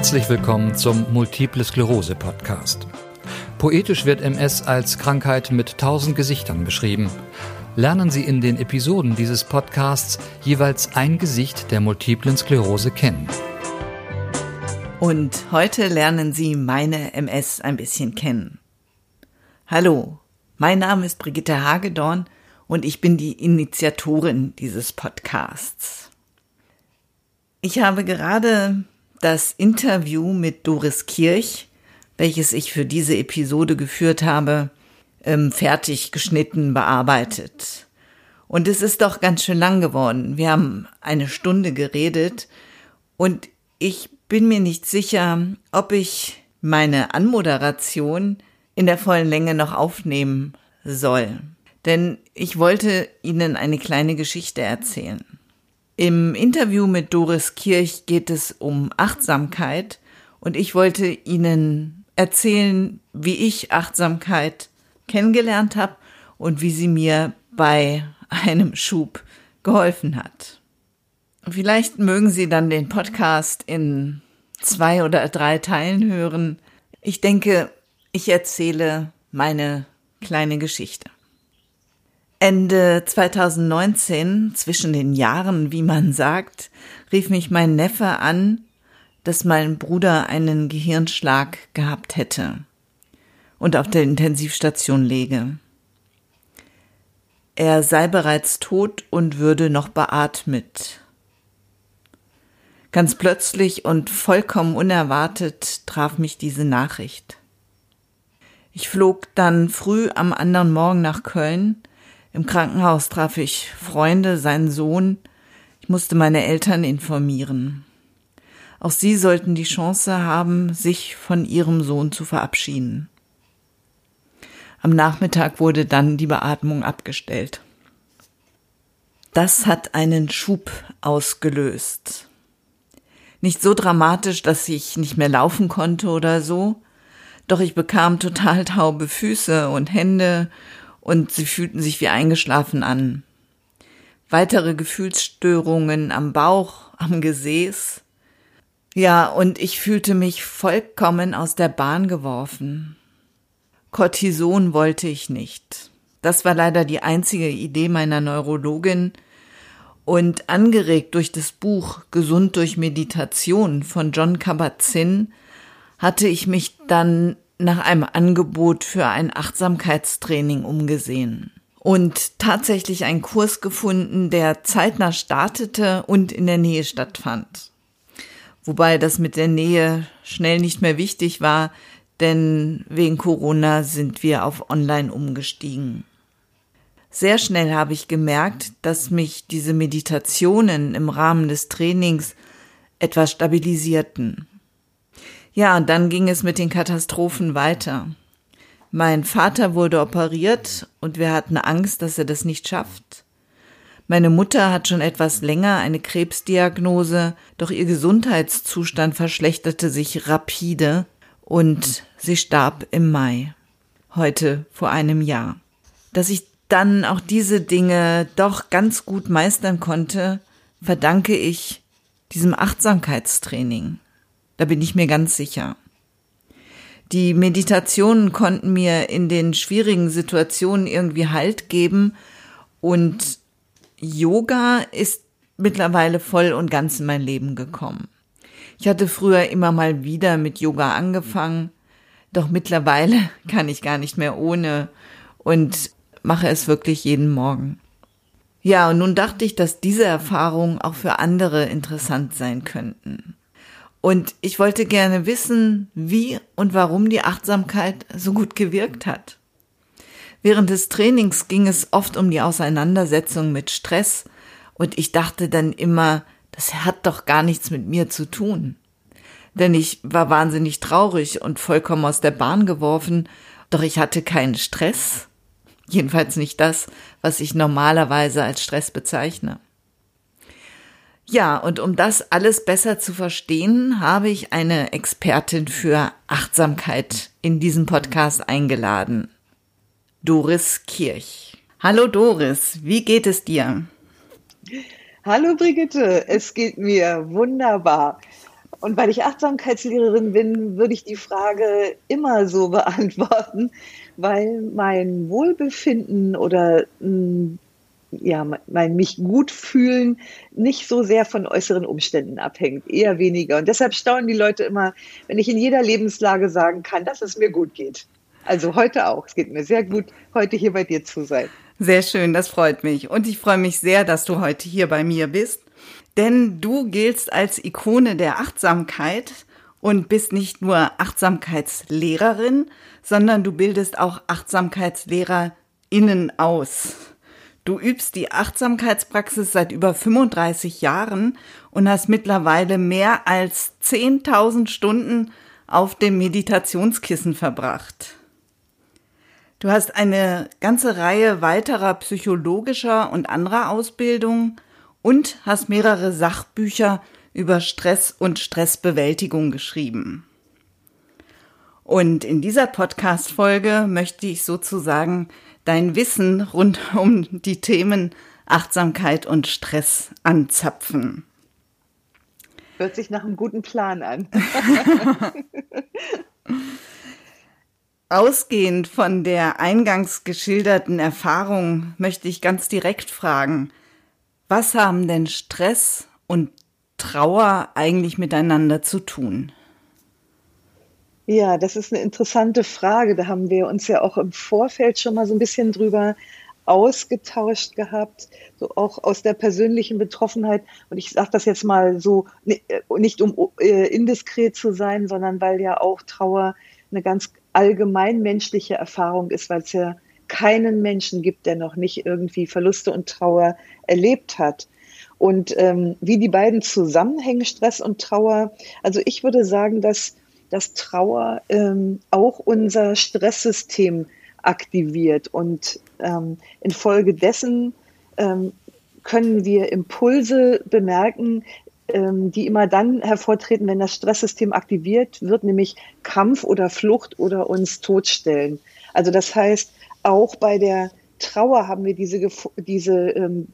Herzlich willkommen zum Multiple Sklerose Podcast. Poetisch wird MS als Krankheit mit tausend Gesichtern beschrieben. Lernen Sie in den Episoden dieses Podcasts jeweils ein Gesicht der multiplen Sklerose kennen. Und heute lernen Sie meine MS ein bisschen kennen. Hallo, mein Name ist Brigitte Hagedorn und ich bin die Initiatorin dieses Podcasts. Ich habe gerade das Interview mit Doris Kirch, welches ich für diese Episode geführt habe, ähm, fertig geschnitten, bearbeitet. Und es ist doch ganz schön lang geworden. Wir haben eine Stunde geredet und ich bin mir nicht sicher, ob ich meine Anmoderation in der vollen Länge noch aufnehmen soll. Denn ich wollte Ihnen eine kleine Geschichte erzählen. Im Interview mit Doris Kirch geht es um Achtsamkeit und ich wollte Ihnen erzählen, wie ich Achtsamkeit kennengelernt habe und wie sie mir bei einem Schub geholfen hat. Vielleicht mögen Sie dann den Podcast in zwei oder drei Teilen hören. Ich denke, ich erzähle meine kleine Geschichte. Ende 2019, zwischen den Jahren, wie man sagt, rief mich mein Neffe an, dass mein Bruder einen Gehirnschlag gehabt hätte und auf der Intensivstation läge. Er sei bereits tot und würde noch beatmet. Ganz plötzlich und vollkommen unerwartet traf mich diese Nachricht. Ich flog dann früh am anderen Morgen nach Köln. Im Krankenhaus traf ich Freunde, seinen Sohn. Ich musste meine Eltern informieren. Auch sie sollten die Chance haben, sich von ihrem Sohn zu verabschieden. Am Nachmittag wurde dann die Beatmung abgestellt. Das hat einen Schub ausgelöst. Nicht so dramatisch, dass ich nicht mehr laufen konnte oder so, doch ich bekam total taube Füße und Hände und sie fühlten sich wie eingeschlafen an. Weitere Gefühlsstörungen am Bauch, am Gesäß. Ja, und ich fühlte mich vollkommen aus der Bahn geworfen. Cortison wollte ich nicht. Das war leider die einzige Idee meiner Neurologin. Und angeregt durch das Buch Gesund durch Meditation von John Kabat-Zinn hatte ich mich dann nach einem Angebot für ein Achtsamkeitstraining umgesehen und tatsächlich einen Kurs gefunden, der zeitnah startete und in der Nähe stattfand. Wobei das mit der Nähe schnell nicht mehr wichtig war, denn wegen Corona sind wir auf Online umgestiegen. Sehr schnell habe ich gemerkt, dass mich diese Meditationen im Rahmen des Trainings etwas stabilisierten. Ja, und dann ging es mit den Katastrophen weiter. Mein Vater wurde operiert und wir hatten Angst, dass er das nicht schafft. Meine Mutter hat schon etwas länger eine Krebsdiagnose, doch ihr Gesundheitszustand verschlechterte sich rapide und sie starb im Mai, heute vor einem Jahr. Dass ich dann auch diese Dinge doch ganz gut meistern konnte, verdanke ich diesem Achtsamkeitstraining. Da bin ich mir ganz sicher. Die Meditationen konnten mir in den schwierigen Situationen irgendwie Halt geben und Yoga ist mittlerweile voll und ganz in mein Leben gekommen. Ich hatte früher immer mal wieder mit Yoga angefangen, doch mittlerweile kann ich gar nicht mehr ohne und mache es wirklich jeden Morgen. Ja, und nun dachte ich, dass diese Erfahrungen auch für andere interessant sein könnten. Und ich wollte gerne wissen, wie und warum die Achtsamkeit so gut gewirkt hat. Während des Trainings ging es oft um die Auseinandersetzung mit Stress und ich dachte dann immer, das hat doch gar nichts mit mir zu tun. Denn ich war wahnsinnig traurig und vollkommen aus der Bahn geworfen, doch ich hatte keinen Stress. Jedenfalls nicht das, was ich normalerweise als Stress bezeichne. Ja, und um das alles besser zu verstehen, habe ich eine Expertin für Achtsamkeit in diesem Podcast eingeladen. Doris Kirch. Hallo Doris, wie geht es dir? Hallo Brigitte, es geht mir wunderbar. Und weil ich Achtsamkeitslehrerin bin, würde ich die Frage immer so beantworten, weil mein Wohlbefinden oder ja, mein mich gut fühlen nicht so sehr von äußeren Umständen abhängt, eher weniger. Und deshalb staunen die Leute immer, wenn ich in jeder Lebenslage sagen kann, dass es mir gut geht. Also heute auch. Es geht mir sehr gut, heute hier bei dir zu sein. Sehr schön, das freut mich. Und ich freue mich sehr, dass du heute hier bei mir bist. Denn du giltst als Ikone der Achtsamkeit und bist nicht nur Achtsamkeitslehrerin, sondern du bildest auch AchtsamkeitslehrerInnen aus. Du übst die Achtsamkeitspraxis seit über 35 Jahren und hast mittlerweile mehr als 10.000 Stunden auf dem Meditationskissen verbracht. Du hast eine ganze Reihe weiterer psychologischer und anderer Ausbildungen und hast mehrere Sachbücher über Stress und Stressbewältigung geschrieben. Und in dieser Podcast-Folge möchte ich sozusagen dein Wissen rund um die Themen Achtsamkeit und Stress anzapfen. Hört sich nach einem guten Plan an. Ausgehend von der eingangs geschilderten Erfahrung möchte ich ganz direkt fragen, was haben denn Stress und Trauer eigentlich miteinander zu tun? Ja, das ist eine interessante Frage. Da haben wir uns ja auch im Vorfeld schon mal so ein bisschen drüber ausgetauscht gehabt, so auch aus der persönlichen Betroffenheit. Und ich sage das jetzt mal so, nicht um äh, indiskret zu sein, sondern weil ja auch Trauer eine ganz allgemein menschliche Erfahrung ist, weil es ja keinen Menschen gibt, der noch nicht irgendwie Verluste und Trauer erlebt hat. Und ähm, wie die beiden zusammenhängen, Stress und Trauer, also ich würde sagen, dass, dass Trauer ähm, auch unser Stresssystem aktiviert und ähm, infolgedessen ähm, können wir Impulse bemerken, ähm, die immer dann hervortreten, wenn das Stresssystem aktiviert wird, nämlich Kampf oder Flucht oder uns totstellen. Also das heißt, auch bei der Trauer haben wir diese, diese, ähm,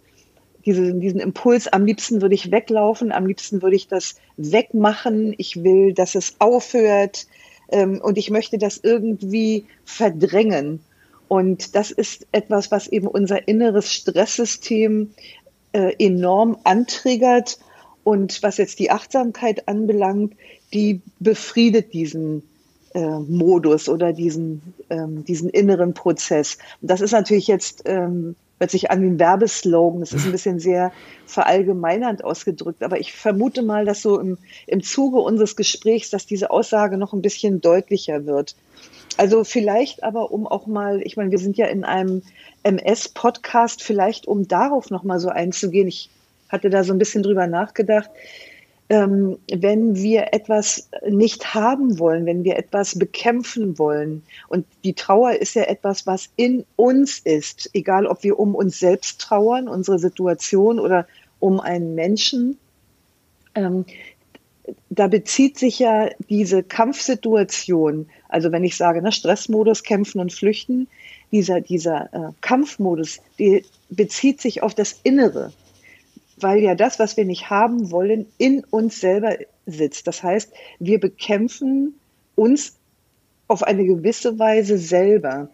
diese, diesen Impuls, am liebsten würde ich weglaufen, am liebsten würde ich das wegmachen, ich will, dass es aufhört ähm, und ich möchte das irgendwie verdrängen. Und das ist etwas, was eben unser inneres Stresssystem äh, enorm antriggert und was jetzt die Achtsamkeit anbelangt, die befriedet diesen äh, Modus oder diesen, ähm, diesen inneren Prozess. Und das ist natürlich jetzt, ähm, hört sich an wie ein Werbeslogan, das ist ein bisschen sehr verallgemeinernd ausgedrückt, aber ich vermute mal, dass so im, im Zuge unseres Gesprächs, dass diese Aussage noch ein bisschen deutlicher wird. Also vielleicht aber, um auch mal, ich meine, wir sind ja in einem MS-Podcast, vielleicht um darauf noch mal so einzugehen. Ich hatte da so ein bisschen drüber nachgedacht. Ähm, wenn wir etwas nicht haben wollen, wenn wir etwas bekämpfen wollen. Und die Trauer ist ja etwas, was in uns ist, egal ob wir um uns selbst trauern, unsere Situation oder um einen Menschen. Ähm, da bezieht sich ja diese Kampfsituation, also wenn ich sage, ne, Stressmodus, kämpfen und flüchten, dieser, dieser äh, Kampfmodus, die bezieht sich auf das Innere weil ja das, was wir nicht haben wollen, in uns selber sitzt. Das heißt, wir bekämpfen uns auf eine gewisse Weise selber.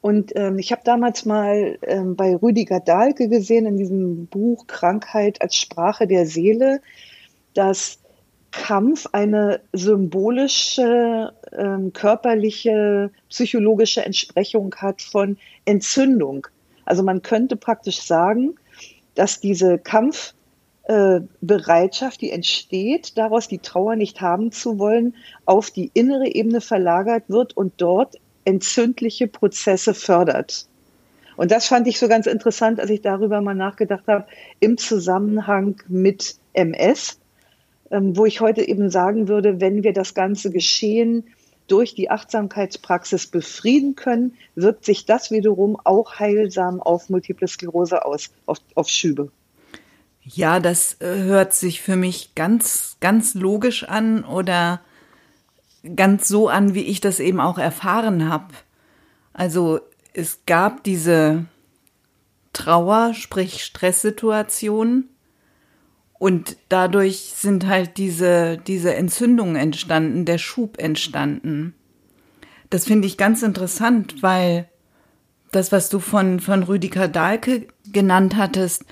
Und ähm, ich habe damals mal ähm, bei Rüdiger Dahlke gesehen in diesem Buch Krankheit als Sprache der Seele, dass Kampf eine symbolische, ähm, körperliche, psychologische Entsprechung hat von Entzündung. Also man könnte praktisch sagen, dass diese Kampfbereitschaft, die entsteht, daraus die Trauer nicht haben zu wollen, auf die innere Ebene verlagert wird und dort entzündliche Prozesse fördert. Und das fand ich so ganz interessant, als ich darüber mal nachgedacht habe, im Zusammenhang mit MS, ähm, wo ich heute eben sagen würde, wenn wir das ganze Geschehen durch die Achtsamkeitspraxis befrieden können, wirkt sich das wiederum auch heilsam auf Multiple Sklerose aus, auf, auf Schübe. Ja, das äh, hört sich für mich ganz, ganz logisch an oder ganz so an, wie ich das eben auch erfahren habe. Also es gab diese Trauer, sprich Stresssituation Und dadurch sind halt diese, diese Entzündungen entstanden, der Schub entstanden. Das finde ich ganz interessant, weil das, was du von, von Rüdiger Dahlke genannt hattest,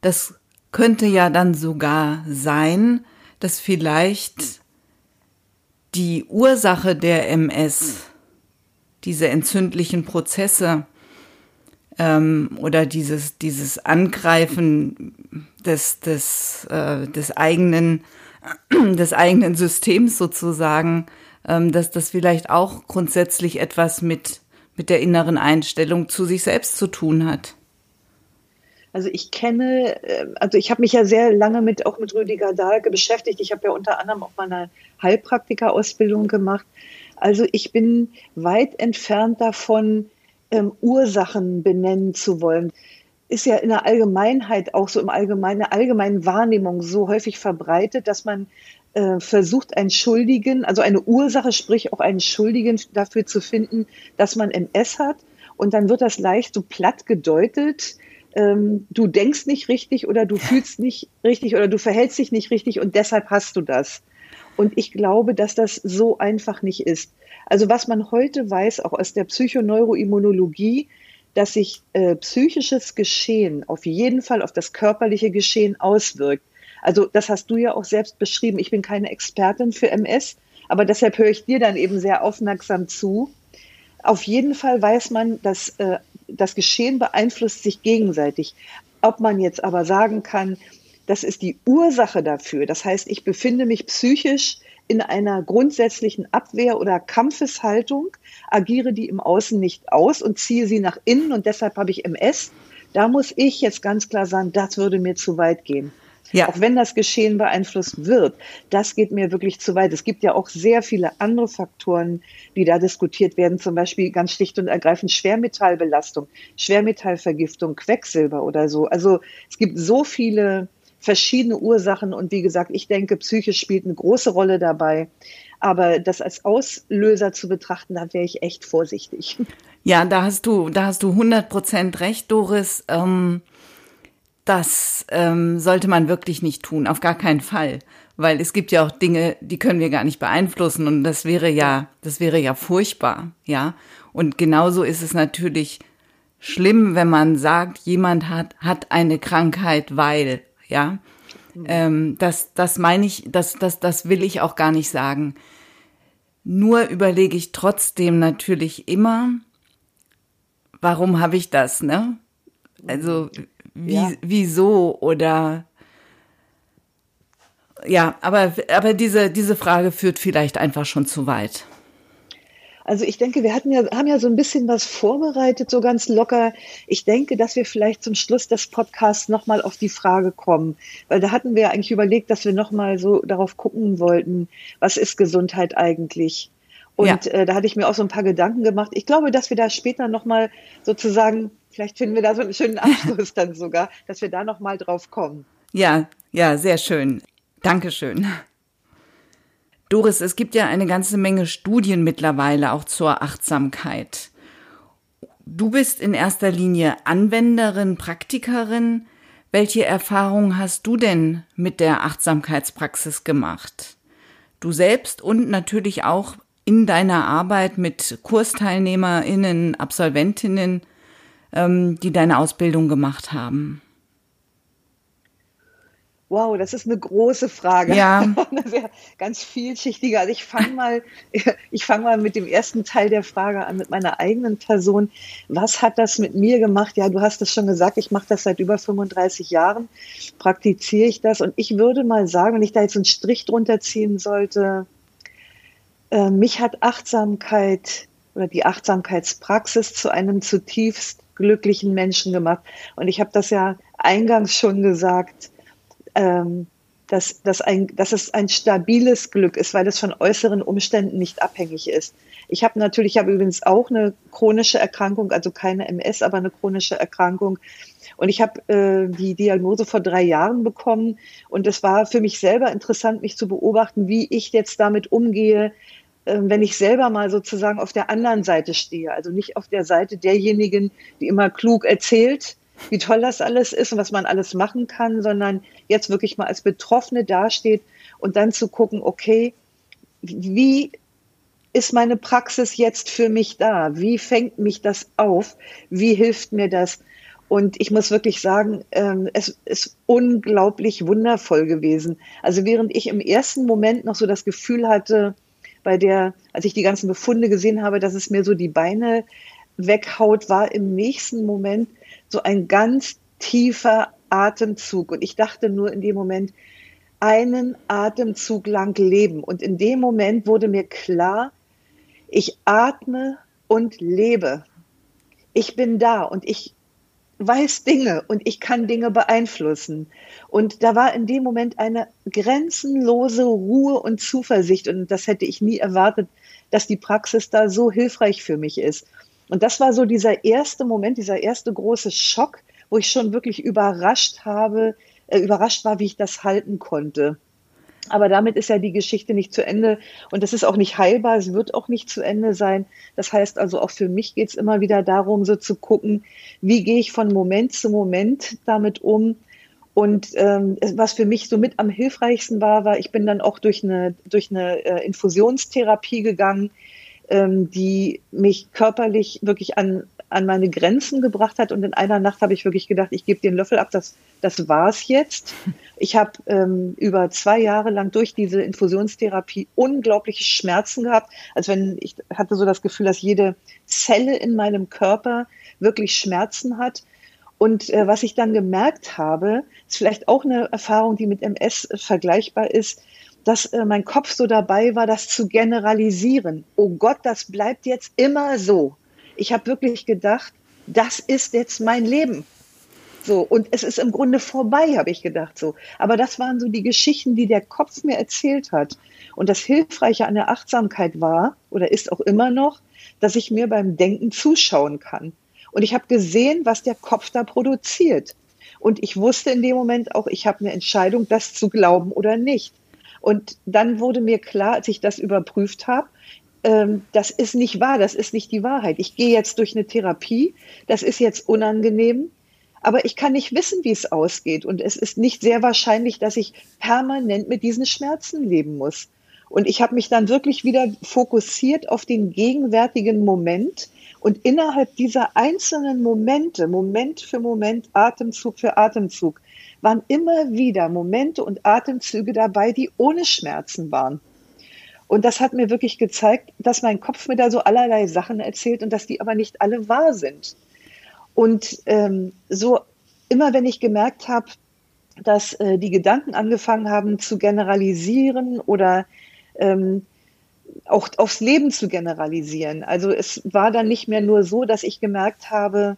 das könnte ja dann sogar sein, dass vielleicht die Ursache der MS, diese entzündlichen Prozesse ähm, oder dieses, dieses Angreifen des, des, äh, des eigenen, des eigenen Systems sozusagen, ähm, dass das vielleicht auch grundsätzlich etwas mit, mit der inneren Einstellung zu sich selbst zu tun hat. Also ich kenne, äh, also ich habe mich ja sehr lange mit auch mit Rüdiger Dahlke beschäftigt. Ich habe ja unter anderem auch mal eine Heilpraktika-Ausbildung gemacht. Also ich bin weit entfernt davon, ähm, Ursachen benennen zu wollen. Ist ja in der Allgemeinheit auch so im allgemeinen, allgemeinen Wahrnehmung so häufig verbreitet, dass man äh, versucht, einen Schuldigen, also eine Ursache, sprich auch einen Schuldigen dafür zu finden, dass man MS hat. Und dann wird das leicht so platt gedeutet ähm, du denkst nicht richtig oder du fühlst nicht richtig oder du verhältst dich nicht richtig und deshalb hast du das. Und ich glaube, dass das so einfach nicht ist. Also was man heute weiß, auch aus der Psychoneuroimmunologie, dass sich äh, psychisches Geschehen auf jeden Fall auf das körperliche Geschehen auswirkt. Also das hast du ja auch selbst beschrieben. Ich bin keine Expertin für MS, aber deshalb höre ich dir dann eben sehr aufmerksam zu. Auf jeden Fall weiß man, dass äh, das Geschehen beeinflusst sich gegenseitig. Ob man jetzt aber sagen kann, das ist die Ursache dafür. Das heißt, ich befinde mich psychisch in einer grundsätzlichen Abwehr- oder Kampfeshaltung, agiere die im Außen nicht aus und ziehe sie nach innen und deshalb habe ich MS. Da muss ich jetzt ganz klar sagen, das würde mir zu weit gehen. Ja. Auch wenn das Geschehen beeinflusst wird, das geht mir wirklich zu weit. Es gibt ja auch sehr viele andere Faktoren, die da diskutiert werden, zum Beispiel ganz schlicht und ergreifend Schwermetallbelastung, Schwermetallvergiftung, Quecksilber oder so. Also es gibt so viele verschiedene Ursachen und wie gesagt, ich denke, Psyche spielt eine große Rolle dabei. Aber das als Auslöser zu betrachten, da wäre ich echt vorsichtig. Ja, da hast du, da hast du 100 Prozent recht, Doris. Ähm das ähm, sollte man wirklich nicht tun, auf gar keinen Fall. Weil es gibt ja auch Dinge, die können wir gar nicht beeinflussen und das wäre ja, das wäre ja furchtbar, ja. Und genauso ist es natürlich schlimm, wenn man sagt, jemand hat, hat eine Krankheit, weil, ja. Mhm. Ähm, das, das meine ich, das, das, das will ich auch gar nicht sagen. Nur überlege ich trotzdem natürlich immer, warum habe ich das, ne? Also wie, ja. wieso oder ja, aber, aber diese, diese Frage führt vielleicht einfach schon zu weit. Also ich denke, wir hatten ja, haben ja so ein bisschen was vorbereitet, so ganz locker. Ich denke, dass wir vielleicht zum Schluss des Podcasts nochmal auf die Frage kommen, weil da hatten wir eigentlich überlegt, dass wir nochmal so darauf gucken wollten, was ist Gesundheit eigentlich? Und ja. äh, da hatte ich mir auch so ein paar Gedanken gemacht. Ich glaube, dass wir da später nochmal sozusagen Vielleicht finden wir da so einen schönen Abschluss dann sogar, dass wir da noch mal drauf kommen. Ja, ja, sehr schön. Dankeschön. Doris, es gibt ja eine ganze Menge Studien mittlerweile auch zur Achtsamkeit. Du bist in erster Linie Anwenderin, Praktikerin. Welche Erfahrungen hast du denn mit der Achtsamkeitspraxis gemacht? Du selbst und natürlich auch in deiner Arbeit mit Kursteilnehmerinnen, Absolventinnen ähm, die deine Ausbildung gemacht haben? Wow, das ist eine große Frage. Ja. ganz vielschichtiger. Also ich fange mal, ich fange mal mit dem ersten Teil der Frage an, mit meiner eigenen Person. Was hat das mit mir gemacht? Ja, du hast es schon gesagt, ich mache das seit über 35 Jahren, praktiziere ich das und ich würde mal sagen, wenn ich da jetzt einen Strich drunter ziehen sollte, äh, mich hat Achtsamkeit oder die Achtsamkeitspraxis zu einem zutiefst glücklichen Menschen gemacht. Und ich habe das ja eingangs schon gesagt, ähm, dass, dass, ein, dass es ein stabiles Glück ist, weil es von äußeren Umständen nicht abhängig ist. Ich habe natürlich, ich habe übrigens auch eine chronische Erkrankung, also keine MS, aber eine chronische Erkrankung. Und ich habe äh, die Diagnose vor drei Jahren bekommen. Und es war für mich selber interessant, mich zu beobachten, wie ich jetzt damit umgehe, ähm, wenn ich selber mal sozusagen auf der anderen Seite stehe, also nicht auf der Seite derjenigen, die immer klug erzählt, wie toll das alles ist und was man alles machen kann, sondern jetzt wirklich mal als Betroffene dasteht und dann zu gucken, okay, wie ist meine Praxis jetzt für mich da? Wie fängt mich das auf? Wie hilft mir das? Und ich muss wirklich sagen, ähm, es ist unglaublich wundervoll gewesen. Also während ich im ersten Moment noch so das Gefühl hatte, bei der, als ich die ganzen Befunde gesehen habe, dass es mir so die Beine weghaut, war im nächsten Moment so ein ganz tiefer Atemzug. Und ich dachte nur in dem Moment, einen Atemzug lang leben. Und in dem Moment wurde mir klar, ich atme und lebe. Ich bin da und ich weiß Dinge und ich kann Dinge beeinflussen. Und da war in dem Moment eine grenzenlose Ruhe und Zuversicht und das hätte ich nie erwartet, dass die Praxis da so hilfreich für mich ist. Und das war so dieser erste Moment, dieser erste große Schock, wo ich schon wirklich überrascht habe, äh, überrascht war, wie ich das halten konnte. Aber damit ist ja die Geschichte nicht zu Ende und das ist auch nicht heilbar, es wird auch nicht zu Ende sein. Das heißt also, auch für mich geht es immer wieder darum, so zu gucken, wie gehe ich von Moment zu Moment damit um. Und ähm, was für mich so mit am hilfreichsten war, war, ich bin dann auch durch eine, durch eine äh, Infusionstherapie gegangen, ähm, die mich körperlich wirklich an, an meine Grenzen gebracht hat. Und in einer Nacht habe ich wirklich gedacht, ich gebe den Löffel ab, das, das war's jetzt. Ich habe ähm, über zwei Jahre lang durch diese Infusionstherapie unglaubliche Schmerzen gehabt. Also wenn ich hatte so das Gefühl, dass jede Zelle in meinem Körper wirklich Schmerzen hat. Und äh, was ich dann gemerkt habe, ist vielleicht auch eine Erfahrung, die mit MS vergleichbar ist, dass äh, mein Kopf so dabei war, das zu generalisieren. Oh Gott, das bleibt jetzt immer so. Ich habe wirklich gedacht, das ist jetzt mein Leben. So, und es ist im Grunde vorbei, habe ich gedacht so. Aber das waren so die Geschichten, die der Kopf mir erzählt hat. Und das Hilfreiche an der Achtsamkeit war oder ist auch immer noch, dass ich mir beim Denken zuschauen kann. Und ich habe gesehen, was der Kopf da produziert. Und ich wusste in dem Moment auch, ich habe eine Entscheidung, das zu glauben oder nicht. Und dann wurde mir klar, als ich das überprüft habe, ähm, das ist nicht wahr, das ist nicht die Wahrheit. Ich gehe jetzt durch eine Therapie, das ist jetzt unangenehm, aber ich kann nicht wissen, wie es ausgeht. Und es ist nicht sehr wahrscheinlich, dass ich permanent mit diesen Schmerzen leben muss. Und ich habe mich dann wirklich wieder fokussiert auf den gegenwärtigen Moment. Und innerhalb dieser einzelnen Momente, Moment für Moment, Atemzug für Atemzug, waren immer wieder Momente und Atemzüge dabei, die ohne Schmerzen waren. Und das hat mir wirklich gezeigt, dass mein Kopf mir da so allerlei Sachen erzählt und dass die aber nicht alle wahr sind. Und ähm, so immer, wenn ich gemerkt habe, dass äh, die Gedanken angefangen haben zu generalisieren oder ähm, auch aufs Leben zu generalisieren. Also es war dann nicht mehr nur so, dass ich gemerkt habe,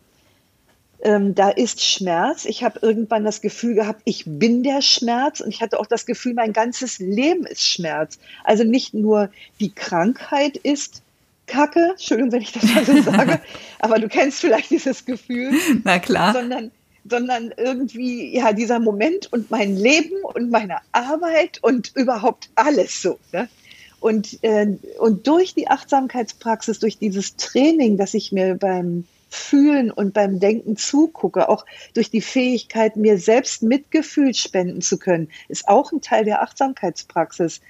ähm, da ist Schmerz. Ich habe irgendwann das Gefühl gehabt, ich bin der Schmerz und ich hatte auch das Gefühl, mein ganzes Leben ist Schmerz. Also nicht nur die Krankheit ist Kacke, Entschuldigung, wenn ich das mal so sage, aber du kennst vielleicht dieses Gefühl. Na klar. Sondern, sondern irgendwie, ja, dieser Moment und mein Leben und meine Arbeit und überhaupt alles so. Ne? Und, äh, und durch die Achtsamkeitspraxis, durch dieses Training, das ich mir beim Fühlen und beim Denken zugucke, auch durch die Fähigkeit, mir selbst Mitgefühl spenden zu können, ist auch ein Teil der Achtsamkeitspraxis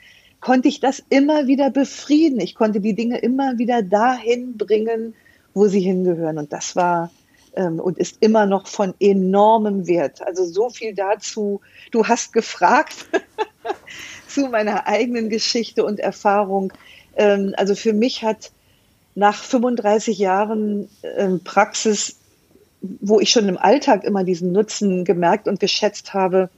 konnte ich das immer wieder befrieden. Ich konnte die Dinge immer wieder dahin bringen, wo sie hingehören. Und das war ähm, und ist immer noch von enormem Wert. Also so viel dazu. Du hast gefragt zu meiner eigenen Geschichte und Erfahrung. Ähm, also für mich hat nach 35 Jahren ähm, Praxis, wo ich schon im Alltag immer diesen Nutzen gemerkt und geschätzt habe,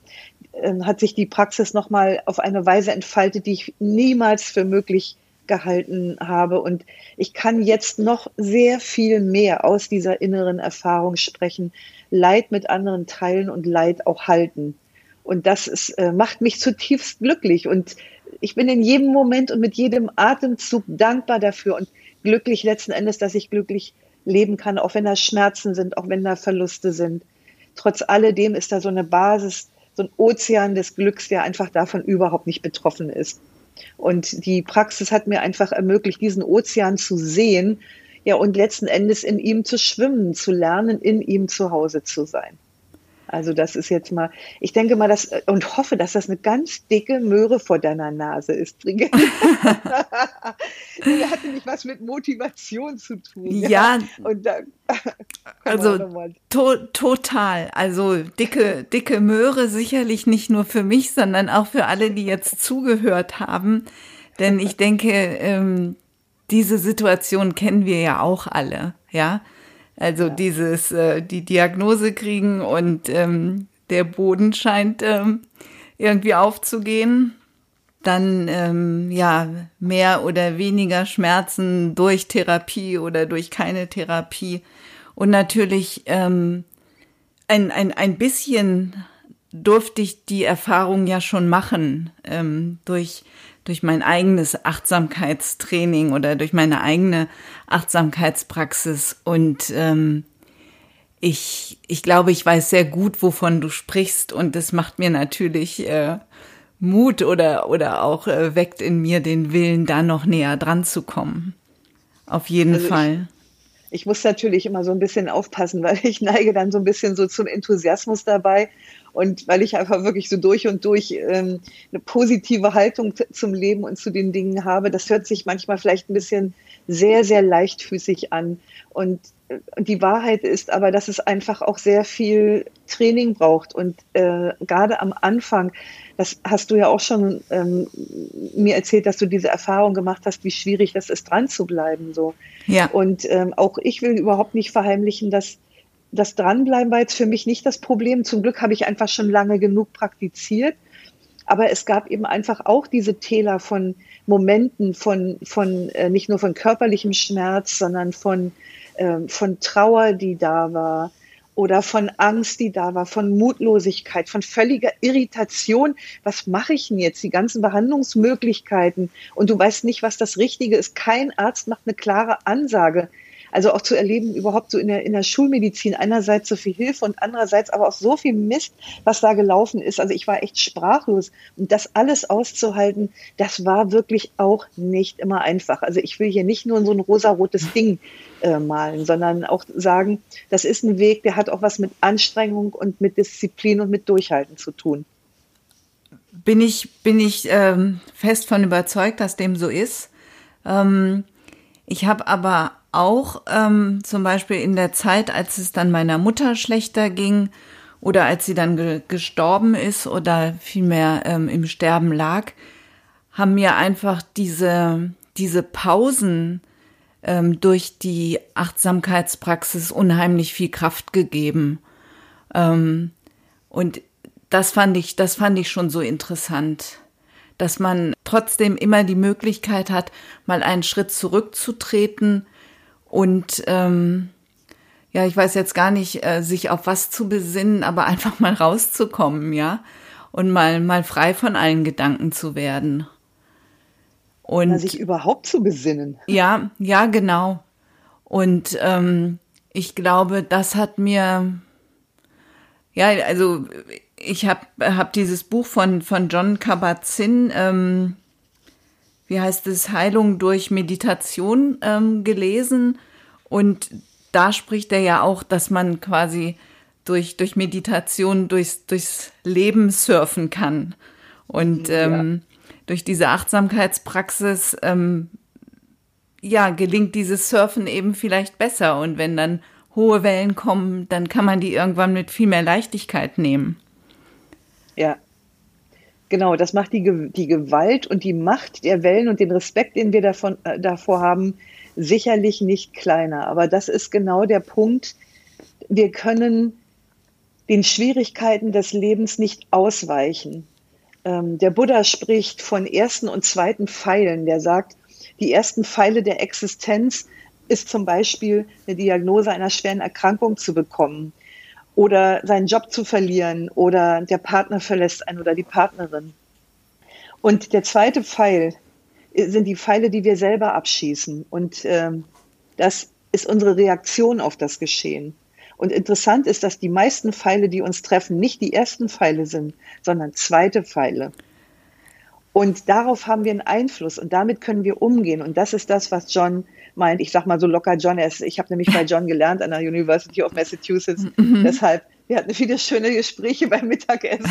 ähm, hat sich die Praxis nochmal auf eine Weise entfaltet, die ich niemals für möglich gehalten habe. Und ich kann jetzt noch sehr viel mehr aus dieser inneren Erfahrung sprechen, Leid mit anderen teilen und Leid auch halten. Und das ist, äh, macht mich zutiefst glücklich. Und ich bin in jedem Moment und mit jedem Atemzug dankbar dafür und glücklich letzten Endes, dass ich glücklich leben kann, auch wenn da Schmerzen sind, auch wenn da Verluste sind. Trotz alledem ist da so eine Basis, so ein Ozean des Glücks, der einfach davon überhaupt nicht betroffen ist. Und die Praxis hat mir einfach ermöglicht, diesen Ozean zu sehen, Ja, und letzten Endes in ihm zu schwimmen, zu lernen, in ihm zu Hause zu sein. Also das ist jetzt mal, ich denke mal, dass und hoffe, dass das eine ganz dicke Möhre vor deiner Nase ist. das hat nämlich was mit Motivation zu tun. Ja. Und da, also to total. Also dicke, dicke Möhre sicherlich nicht nur für mich, sondern auch für alle, die jetzt zugehört haben. Denn ich denke, ähm, diese Situation kennen wir ja auch alle, ja. Also dieses, äh, die Diagnose kriegen und ähm, der Boden scheint ähm, irgendwie aufzugehen. Dann ähm, ja mehr oder weniger Schmerzen durch Therapie oder durch keine Therapie. Und natürlich ähm, ein, ein, ein bisschen durfte ich die Erfahrung ja schon machen ähm, durch durch mein eigenes Achtsamkeitstraining oder durch meine eigene Achtsamkeitspraxis. Und ähm, ich, ich glaube, ich weiß sehr gut, wovon du sprichst. Und das macht mir natürlich äh, Mut oder, oder auch äh, weckt in mir den Willen, da noch näher dran zu kommen. Auf jeden also Fall. Ich, ich muss natürlich immer so ein bisschen aufpassen, weil ich neige dann so ein bisschen so zum Enthusiasmus dabei und weil ich einfach wirklich so durch und durch ähm, eine positive Haltung zum Leben und zu den Dingen habe, das hört sich manchmal vielleicht ein bisschen sehr, sehr leichtfüßig an. Und, und die Wahrheit ist aber, dass es einfach auch sehr viel Training braucht. Und äh, gerade am Anfang, das hast du ja auch schon ähm, mir erzählt, dass du diese Erfahrung gemacht hast, wie schwierig das ist, dran zu bleiben. So. Ja. Und ähm, auch ich will überhaupt nicht verheimlichen, dass das Dranbleiben war jetzt für mich nicht das Problem. Zum Glück habe ich einfach schon lange genug praktiziert. Aber es gab eben einfach auch diese Täler von Momenten, von, von äh, nicht nur von körperlichem Schmerz, sondern von, äh, von Trauer, die da war, oder von Angst, die da war, von Mutlosigkeit, von völliger Irritation. Was mache ich denn jetzt? Die ganzen Behandlungsmöglichkeiten und du weißt nicht, was das Richtige ist. Kein Arzt macht eine klare Ansage. Also auch zu erleben, überhaupt so in der, in der Schulmedizin, einerseits so viel Hilfe und andererseits aber auch so viel Mist, was da gelaufen ist. Also ich war echt sprachlos. Und das alles auszuhalten, das war wirklich auch nicht immer einfach. Also ich will hier nicht nur so ein rosarotes Ding äh, malen, sondern auch sagen, das ist ein Weg, der hat auch was mit Anstrengung und mit Disziplin und mit Durchhalten zu tun. Bin ich, bin ich ähm, fest von überzeugt, dass dem so ist. Ähm, ich habe aber auch ähm, zum Beispiel in der Zeit, als es dann meiner Mutter schlechter ging oder als sie dann ge gestorben ist oder vielmehr ähm, im Sterben lag, haben mir einfach diese, diese Pausen ähm, durch die Achtsamkeitspraxis unheimlich viel Kraft gegeben. Ähm, und das fand ich, das fand ich schon so interessant dass man trotzdem immer die Möglichkeit hat, mal einen Schritt zurückzutreten und ähm, ja, ich weiß jetzt gar nicht, äh, sich auf was zu besinnen, aber einfach mal rauszukommen, ja, und mal mal frei von allen Gedanken zu werden. Und Na, sich überhaupt zu besinnen. Ja, ja, genau. Und ähm, ich glaube, das hat mir ja, also ich habe hab dieses Buch von von John Kabat-Zinn ähm, wie heißt es, Heilung durch Meditation ähm, gelesen. Und da spricht er ja auch, dass man quasi durch, durch Meditation durchs, durchs Leben surfen kann. Und ähm, ja. durch diese Achtsamkeitspraxis, ähm, ja, gelingt dieses Surfen eben vielleicht besser. Und wenn dann hohe Wellen kommen, dann kann man die irgendwann mit viel mehr Leichtigkeit nehmen. Ja, Genau, das macht die, die Gewalt und die Macht der Wellen und den Respekt, den wir davon, äh, davor haben, sicherlich nicht kleiner. Aber das ist genau der Punkt. Wir können den Schwierigkeiten des Lebens nicht ausweichen. Ähm, der Buddha spricht von ersten und zweiten Pfeilen. Der sagt, die ersten Pfeile der Existenz ist zum Beispiel eine Diagnose einer schweren Erkrankung zu bekommen oder seinen Job zu verlieren oder der Partner verlässt einen oder die Partnerin. Und der zweite Pfeil sind die Pfeile, die wir selber abschießen. Und ähm, das ist unsere Reaktion auf das Geschehen. Und interessant ist, dass die meisten Pfeile, die uns treffen, nicht die ersten Pfeile sind, sondern zweite Pfeile. Und darauf haben wir einen Einfluss und damit können wir umgehen. Und das ist das, was John meint. Ich sag mal so locker John. ist, ich habe nämlich bei John gelernt an der University of Massachusetts. Mhm. Deshalb, wir hatten viele schöne Gespräche beim Mittagessen.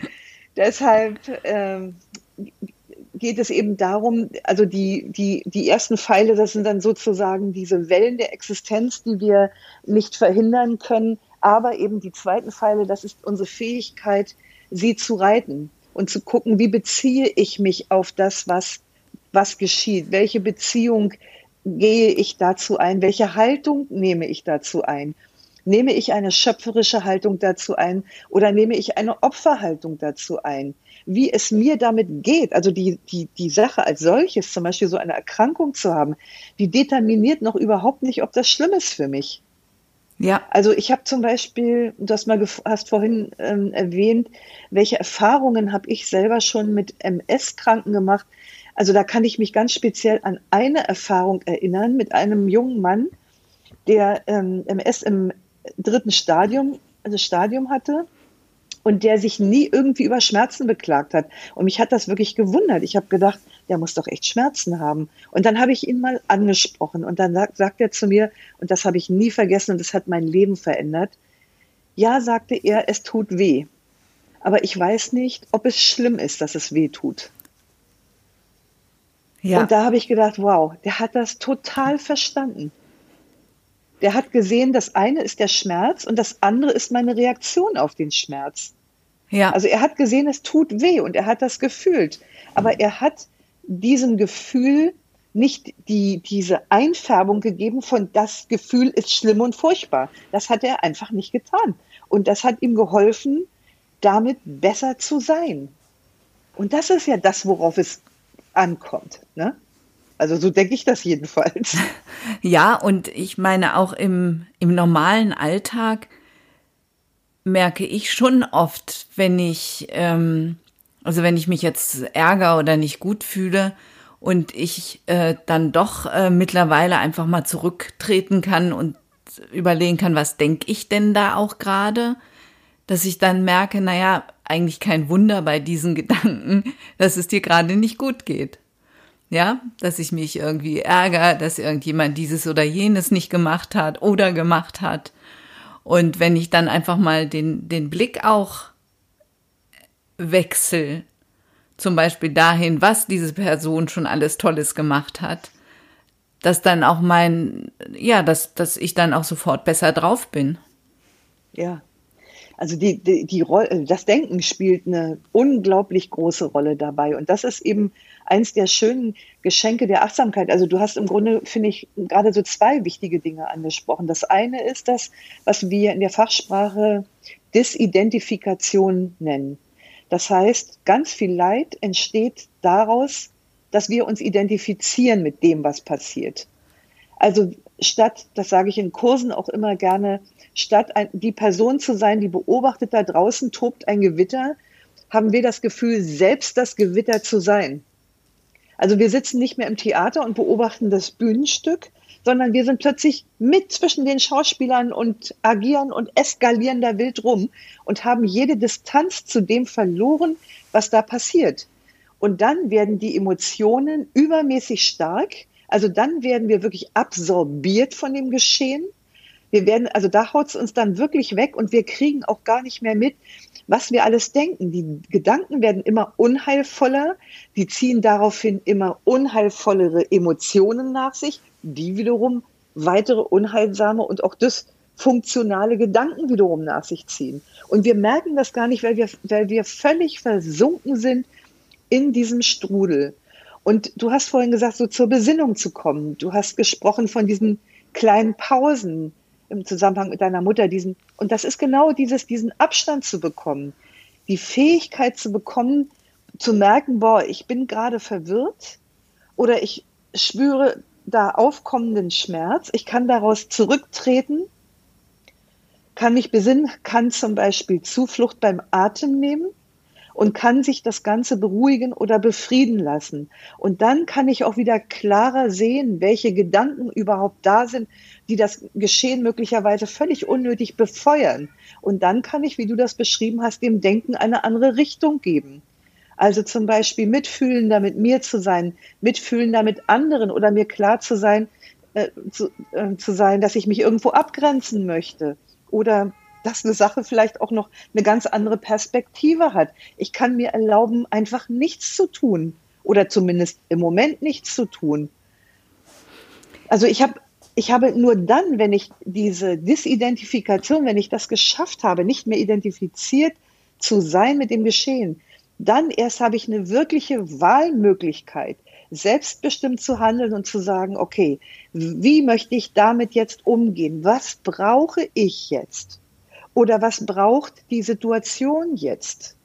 Deshalb ähm, geht es eben darum, also die, die, die ersten Pfeile, das sind dann sozusagen diese Wellen der Existenz, die wir nicht verhindern können. Aber eben die zweiten Pfeile, das ist unsere Fähigkeit, sie zu reiten und zu gucken, wie beziehe ich mich auf das, was, was geschieht? Welche Beziehung gehe ich dazu ein? Welche Haltung nehme ich dazu ein? Nehme ich eine schöpferische Haltung dazu ein oder nehme ich eine Opferhaltung dazu ein? Wie es mir damit geht, also die, die, die Sache als solches, zum Beispiel so eine Erkrankung zu haben, die determiniert noch überhaupt nicht, ob das schlimm ist für mich. Ja. Also ich habe zum Beispiel, du hast mal hast vorhin ähm, erwähnt, welche Erfahrungen habe ich selber schon mit MS-Kranken gemacht. Also da kann ich mich ganz speziell an eine Erfahrung erinnern mit einem jungen Mann, der ähm, MS im dritten Stadium, also Stadium hatte und der sich nie irgendwie über Schmerzen beklagt hat. Und mich hat das wirklich gewundert. Ich habe gedacht, der muss doch echt Schmerzen haben. Und dann habe ich ihn mal angesprochen und dann sagt, sagt er zu mir, und das habe ich nie vergessen und das hat mein Leben verändert. Ja, sagte er, es tut weh. Aber ich weiß nicht, ob es schlimm ist, dass es weh tut. Ja. Und da habe ich gedacht, wow, der hat das total verstanden. Der hat gesehen, das eine ist der Schmerz und das andere ist meine Reaktion auf den Schmerz. Ja. Also er hat gesehen, es tut weh und er hat das gefühlt. Aber er hat diesem Gefühl nicht die, diese Einfärbung gegeben von das Gefühl ist schlimm und furchtbar. Das hat er einfach nicht getan. Und das hat ihm geholfen, damit besser zu sein. Und das ist ja das, worauf es ankommt. Ne? Also so denke ich das jedenfalls. Ja, und ich meine auch im, im normalen Alltag merke ich schon oft, wenn ich, ähm, also wenn ich mich jetzt ärgere oder nicht gut fühle und ich äh, dann doch äh, mittlerweile einfach mal zurücktreten kann und überlegen kann, was denke ich denn da auch gerade, dass ich dann merke, naja, eigentlich kein Wunder bei diesen Gedanken, dass es dir gerade nicht gut geht. Ja, dass ich mich irgendwie ärgere, dass irgendjemand dieses oder jenes nicht gemacht hat oder gemacht hat. Und wenn ich dann einfach mal den, den Blick auch wechsel, zum Beispiel dahin, was diese Person schon alles Tolles gemacht hat, dass dann auch mein, ja, dass, dass ich dann auch sofort besser drauf bin. Ja, also die, die, die Rolle, das Denken spielt eine unglaublich große Rolle dabei. Und das ist eben eins der schönen Geschenke der Achtsamkeit. Also du hast im Grunde, finde ich, gerade so zwei wichtige Dinge angesprochen. Das eine ist das, was wir in der Fachsprache Disidentifikation nennen. Das heißt, ganz viel Leid entsteht daraus, dass wir uns identifizieren mit dem, was passiert. Also statt, das sage ich in Kursen auch immer gerne, statt die Person zu sein, die beobachtet, da draußen tobt ein Gewitter, haben wir das Gefühl, selbst das Gewitter zu sein. Also wir sitzen nicht mehr im Theater und beobachten das Bühnenstück, sondern wir sind plötzlich mit zwischen den Schauspielern und agieren und eskalieren da wild rum und haben jede Distanz zu dem verloren, was da passiert. Und dann werden die Emotionen übermäßig stark. Also dann werden wir wirklich absorbiert von dem Geschehen. Wir werden, also da haut es uns dann wirklich weg und wir kriegen auch gar nicht mehr mit, was wir alles denken. Die Gedanken werden immer unheilvoller, die ziehen daraufhin immer unheilvollere Emotionen nach sich, die wiederum weitere unheilsame und auch dysfunktionale Gedanken wiederum nach sich ziehen. Und wir merken das gar nicht, weil wir, weil wir völlig versunken sind in diesem Strudel. Und du hast vorhin gesagt, so zur Besinnung zu kommen. Du hast gesprochen von diesen kleinen Pausen, im Zusammenhang mit deiner Mutter diesen, und das ist genau dieses, diesen Abstand zu bekommen, die Fähigkeit zu bekommen, zu merken, boah, ich bin gerade verwirrt oder ich spüre da aufkommenden Schmerz, ich kann daraus zurücktreten, kann mich besinnen, kann zum Beispiel Zuflucht beim Atem nehmen und kann sich das Ganze beruhigen oder befrieden lassen. Und dann kann ich auch wieder klarer sehen, welche Gedanken überhaupt da sind, die das Geschehen möglicherweise völlig unnötig befeuern. Und dann kann ich, wie du das beschrieben hast, dem Denken eine andere Richtung geben. Also zum Beispiel mitfühlender mit mir zu sein, mitfühlender mit anderen oder mir klar zu sein, äh, zu, äh, zu sein, dass ich mich irgendwo abgrenzen möchte oder dass eine Sache vielleicht auch noch eine ganz andere Perspektive hat. Ich kann mir erlauben, einfach nichts zu tun oder zumindest im Moment nichts zu tun. Also ich habe ich habe nur dann, wenn ich diese Disidentifikation, wenn ich das geschafft habe, nicht mehr identifiziert zu sein mit dem Geschehen, dann erst habe ich eine wirkliche Wahlmöglichkeit, selbstbestimmt zu handeln und zu sagen, okay, wie möchte ich damit jetzt umgehen? Was brauche ich jetzt? Oder was braucht die Situation jetzt?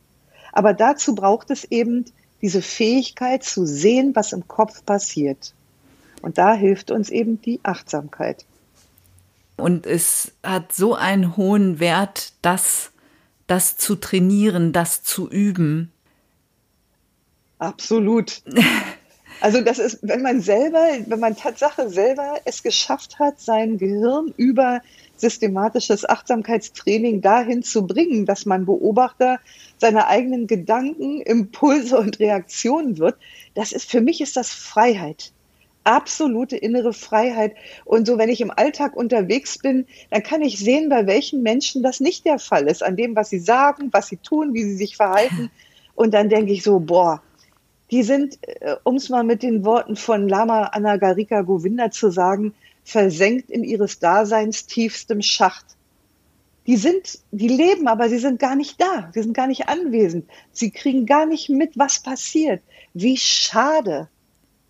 Aber dazu braucht es eben diese Fähigkeit zu sehen, was im Kopf passiert. Und da hilft uns eben die Achtsamkeit. Und es hat so einen hohen Wert, das, das zu trainieren, das zu üben. Absolut. Also das ist, wenn man selber, wenn man Tatsache selber es geschafft hat, sein Gehirn über systematisches Achtsamkeitstraining dahin zu bringen, dass man Beobachter seiner eigenen Gedanken, Impulse und Reaktionen wird, das ist, für mich ist das Freiheit absolute innere Freiheit. Und so, wenn ich im Alltag unterwegs bin, dann kann ich sehen, bei welchen Menschen das nicht der Fall ist, an dem, was sie sagen, was sie tun, wie sie sich verhalten. Und dann denke ich so, boah, die sind, äh, um es mal mit den Worten von Lama Anagarika Govinda zu sagen, versenkt in ihres Daseins tiefstem Schacht. Die sind, die leben, aber sie sind gar nicht da. Sie sind gar nicht anwesend. Sie kriegen gar nicht mit, was passiert. Wie schade.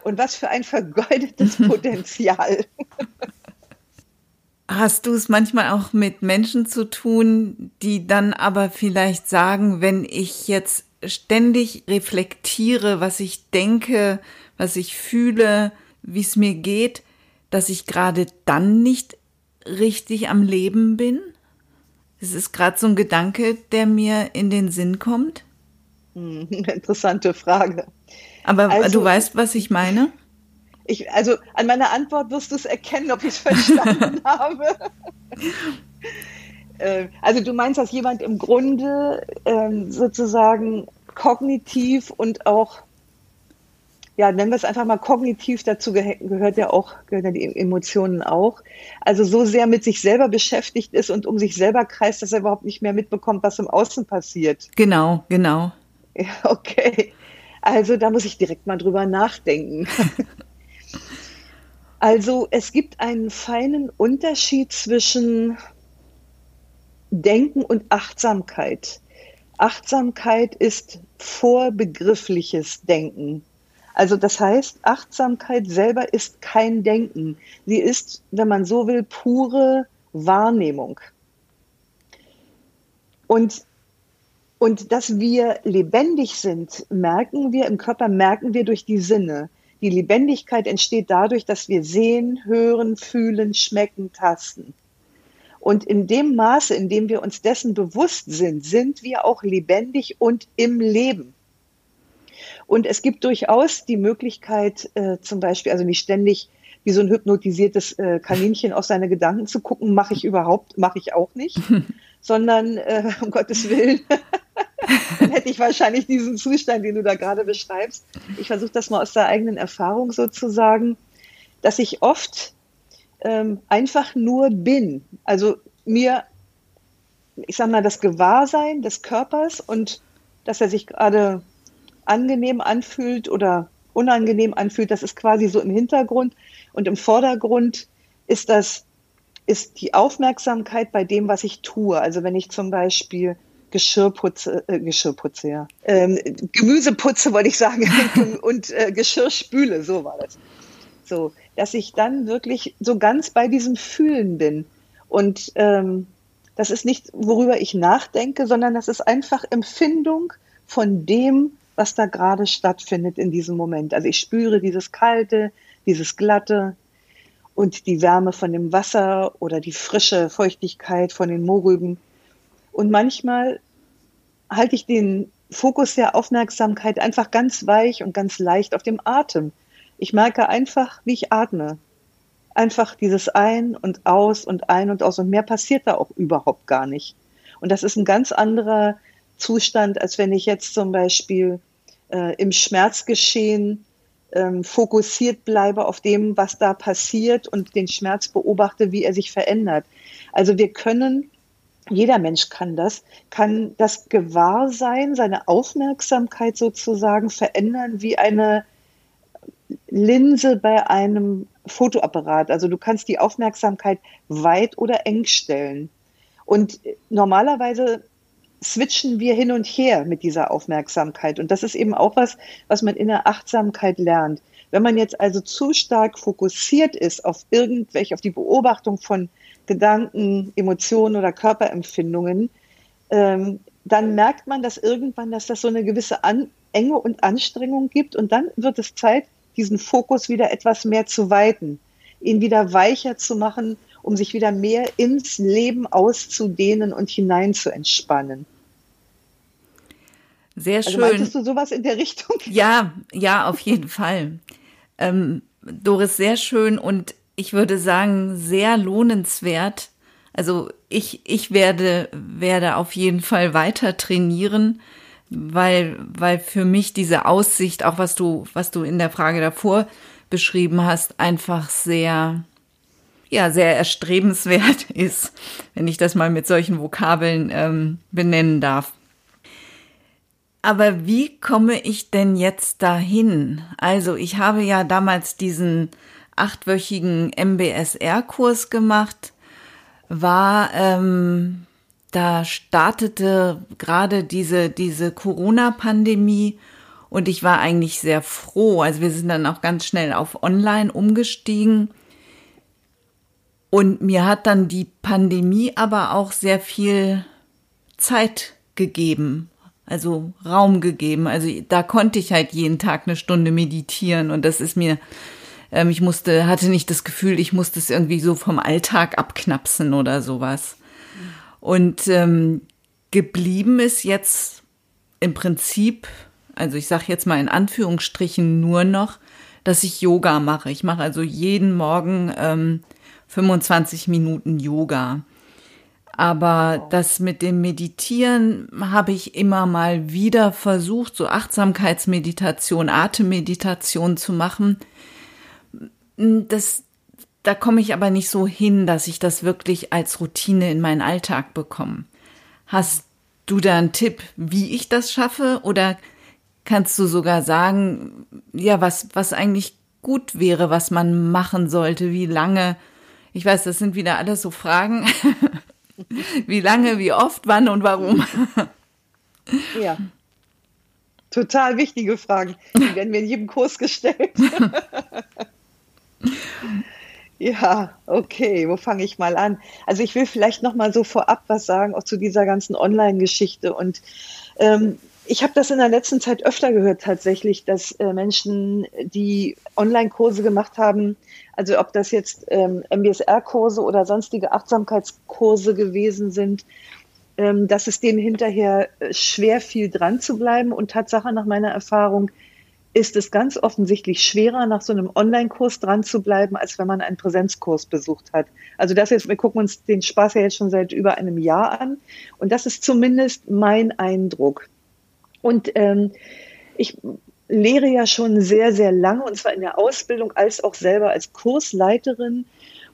Und was für ein vergeudetes Potenzial. Hast du es manchmal auch mit Menschen zu tun, die dann aber vielleicht sagen, wenn ich jetzt ständig reflektiere, was ich denke, was ich fühle, wie es mir geht, dass ich gerade dann nicht richtig am Leben bin? Es ist gerade so ein Gedanke, der mir in den Sinn kommt. Hm, interessante Frage. Aber also, du weißt, was ich meine? Ich, also an meiner Antwort wirst du es erkennen, ob ich es verstanden habe. Äh, also du meinst, dass jemand im Grunde ähm, sozusagen kognitiv und auch, ja, nennen wir es einfach mal kognitiv, dazu geh gehört ja auch, gehören die Emotionen auch, also so sehr mit sich selber beschäftigt ist und um sich selber kreist, dass er überhaupt nicht mehr mitbekommt, was im Außen passiert. Genau, genau. Ja, okay. Also da muss ich direkt mal drüber nachdenken. also es gibt einen feinen Unterschied zwischen Denken und Achtsamkeit. Achtsamkeit ist vorbegriffliches Denken. Also das heißt, Achtsamkeit selber ist kein Denken. Sie ist, wenn man so will, pure Wahrnehmung. Und und dass wir lebendig sind, merken wir im Körper, merken wir durch die Sinne. Die Lebendigkeit entsteht dadurch, dass wir sehen, hören, fühlen, schmecken, tasten. Und in dem Maße, in dem wir uns dessen bewusst sind, sind wir auch lebendig und im Leben. Und es gibt durchaus die Möglichkeit, äh, zum Beispiel, also nicht ständig wie so ein hypnotisiertes äh, Kaninchen auf seine Gedanken zu gucken, mache ich überhaupt, mache ich auch nicht, sondern äh, um Gottes Willen dann hätte ich wahrscheinlich diesen Zustand, den du da gerade beschreibst. Ich versuche das mal aus der eigenen Erfahrung sozusagen, dass ich oft ähm, einfach nur bin. Also mir, ich sag mal, das Gewahrsein des Körpers und dass er sich gerade angenehm anfühlt oder unangenehm anfühlt, das ist quasi so im Hintergrund und im Vordergrund ist das, ist die Aufmerksamkeit bei dem, was ich tue. Also wenn ich zum Beispiel Geschirrputze, äh, Geschirrputze, ja. Ähm, Gemüseputze wollte ich sagen und äh, Geschirrspüle, so war das. So, dass ich dann wirklich so ganz bei diesem Fühlen bin. Und ähm, das ist nicht, worüber ich nachdenke, sondern das ist einfach Empfindung von dem, was da gerade stattfindet in diesem Moment. Also ich spüre dieses Kalte, dieses Glatte und die Wärme von dem Wasser oder die frische Feuchtigkeit von den Mohrrüben. Und manchmal halte ich den Fokus der Aufmerksamkeit einfach ganz weich und ganz leicht auf dem Atem. Ich merke einfach, wie ich atme. Einfach dieses Ein und Aus und Ein und Aus und mehr passiert da auch überhaupt gar nicht. Und das ist ein ganz anderer Zustand, als wenn ich jetzt zum Beispiel äh, im Schmerzgeschehen ähm, fokussiert bleibe auf dem, was da passiert und den Schmerz beobachte, wie er sich verändert. Also wir können, jeder Mensch kann das, kann das Gewahrsein, seine Aufmerksamkeit sozusagen verändern wie eine Linse bei einem Fotoapparat. Also du kannst die Aufmerksamkeit weit oder eng stellen. Und normalerweise switchen wir hin und her mit dieser Aufmerksamkeit. Und das ist eben auch was, was man in der Achtsamkeit lernt. Wenn man jetzt also zu stark fokussiert ist auf irgendwelche, auf die Beobachtung von Gedanken, Emotionen oder Körperempfindungen, ähm, dann merkt man, dass irgendwann, dass das so eine gewisse An Enge und Anstrengung gibt. Und dann wird es Zeit, diesen Fokus wieder etwas mehr zu weiten, ihn wieder weicher zu machen um sich wieder mehr ins Leben auszudehnen und hinein zu entspannen. Sehr schön. Also meintest du sowas in der Richtung? Ja, ja, auf jeden Fall. Ähm, Doris, sehr schön und ich würde sagen, sehr lohnenswert. Also ich, ich werde, werde auf jeden Fall weiter trainieren, weil, weil für mich diese Aussicht, auch was du, was du in der Frage davor beschrieben hast, einfach sehr, ja sehr erstrebenswert ist, wenn ich das mal mit solchen Vokabeln ähm, benennen darf. Aber wie komme ich denn jetzt dahin? Also ich habe ja damals diesen achtwöchigen MBSR-Kurs gemacht, war ähm, da startete gerade diese diese Corona-Pandemie und ich war eigentlich sehr froh. Also wir sind dann auch ganz schnell auf Online umgestiegen und mir hat dann die Pandemie aber auch sehr viel Zeit gegeben, also Raum gegeben. Also da konnte ich halt jeden Tag eine Stunde meditieren und das ist mir, ähm, ich musste, hatte nicht das Gefühl, ich musste es irgendwie so vom Alltag abknapsen oder sowas. Und ähm, geblieben ist jetzt im Prinzip, also ich sage jetzt mal in Anführungsstrichen nur noch, dass ich Yoga mache. Ich mache also jeden Morgen ähm, 25 Minuten Yoga. Aber das mit dem Meditieren habe ich immer mal wieder versucht, so Achtsamkeitsmeditation, Atemmeditation zu machen. Das, da komme ich aber nicht so hin, dass ich das wirklich als Routine in meinen Alltag bekomme. Hast du da einen Tipp, wie ich das schaffe? Oder kannst du sogar sagen, ja, was, was eigentlich gut wäre, was man machen sollte, wie lange ich weiß, das sind wieder alles so Fragen. wie lange, wie oft, wann und warum? ja. Total wichtige Fragen. Die werden mir in jedem Kurs gestellt. ja, okay, wo fange ich mal an? Also ich will vielleicht noch mal so vorab was sagen, auch zu dieser ganzen Online-Geschichte. Und ähm, ich habe das in der letzten Zeit öfter gehört tatsächlich, dass äh, Menschen, die Online-Kurse gemacht haben, also ob das jetzt ähm, MBSR-Kurse oder sonstige Achtsamkeitskurse gewesen sind, ähm, dass es denen hinterher äh, schwer fiel dran zu bleiben. Und Tatsache nach meiner Erfahrung ist es ganz offensichtlich schwerer, nach so einem Online-Kurs dran zu bleiben, als wenn man einen Präsenzkurs besucht hat. Also das jetzt, wir gucken uns den Spaß ja jetzt schon seit über einem Jahr an. Und das ist zumindest mein Eindruck. Und ähm, ich lehre ja schon sehr, sehr lange, und zwar in der Ausbildung als auch selber als Kursleiterin.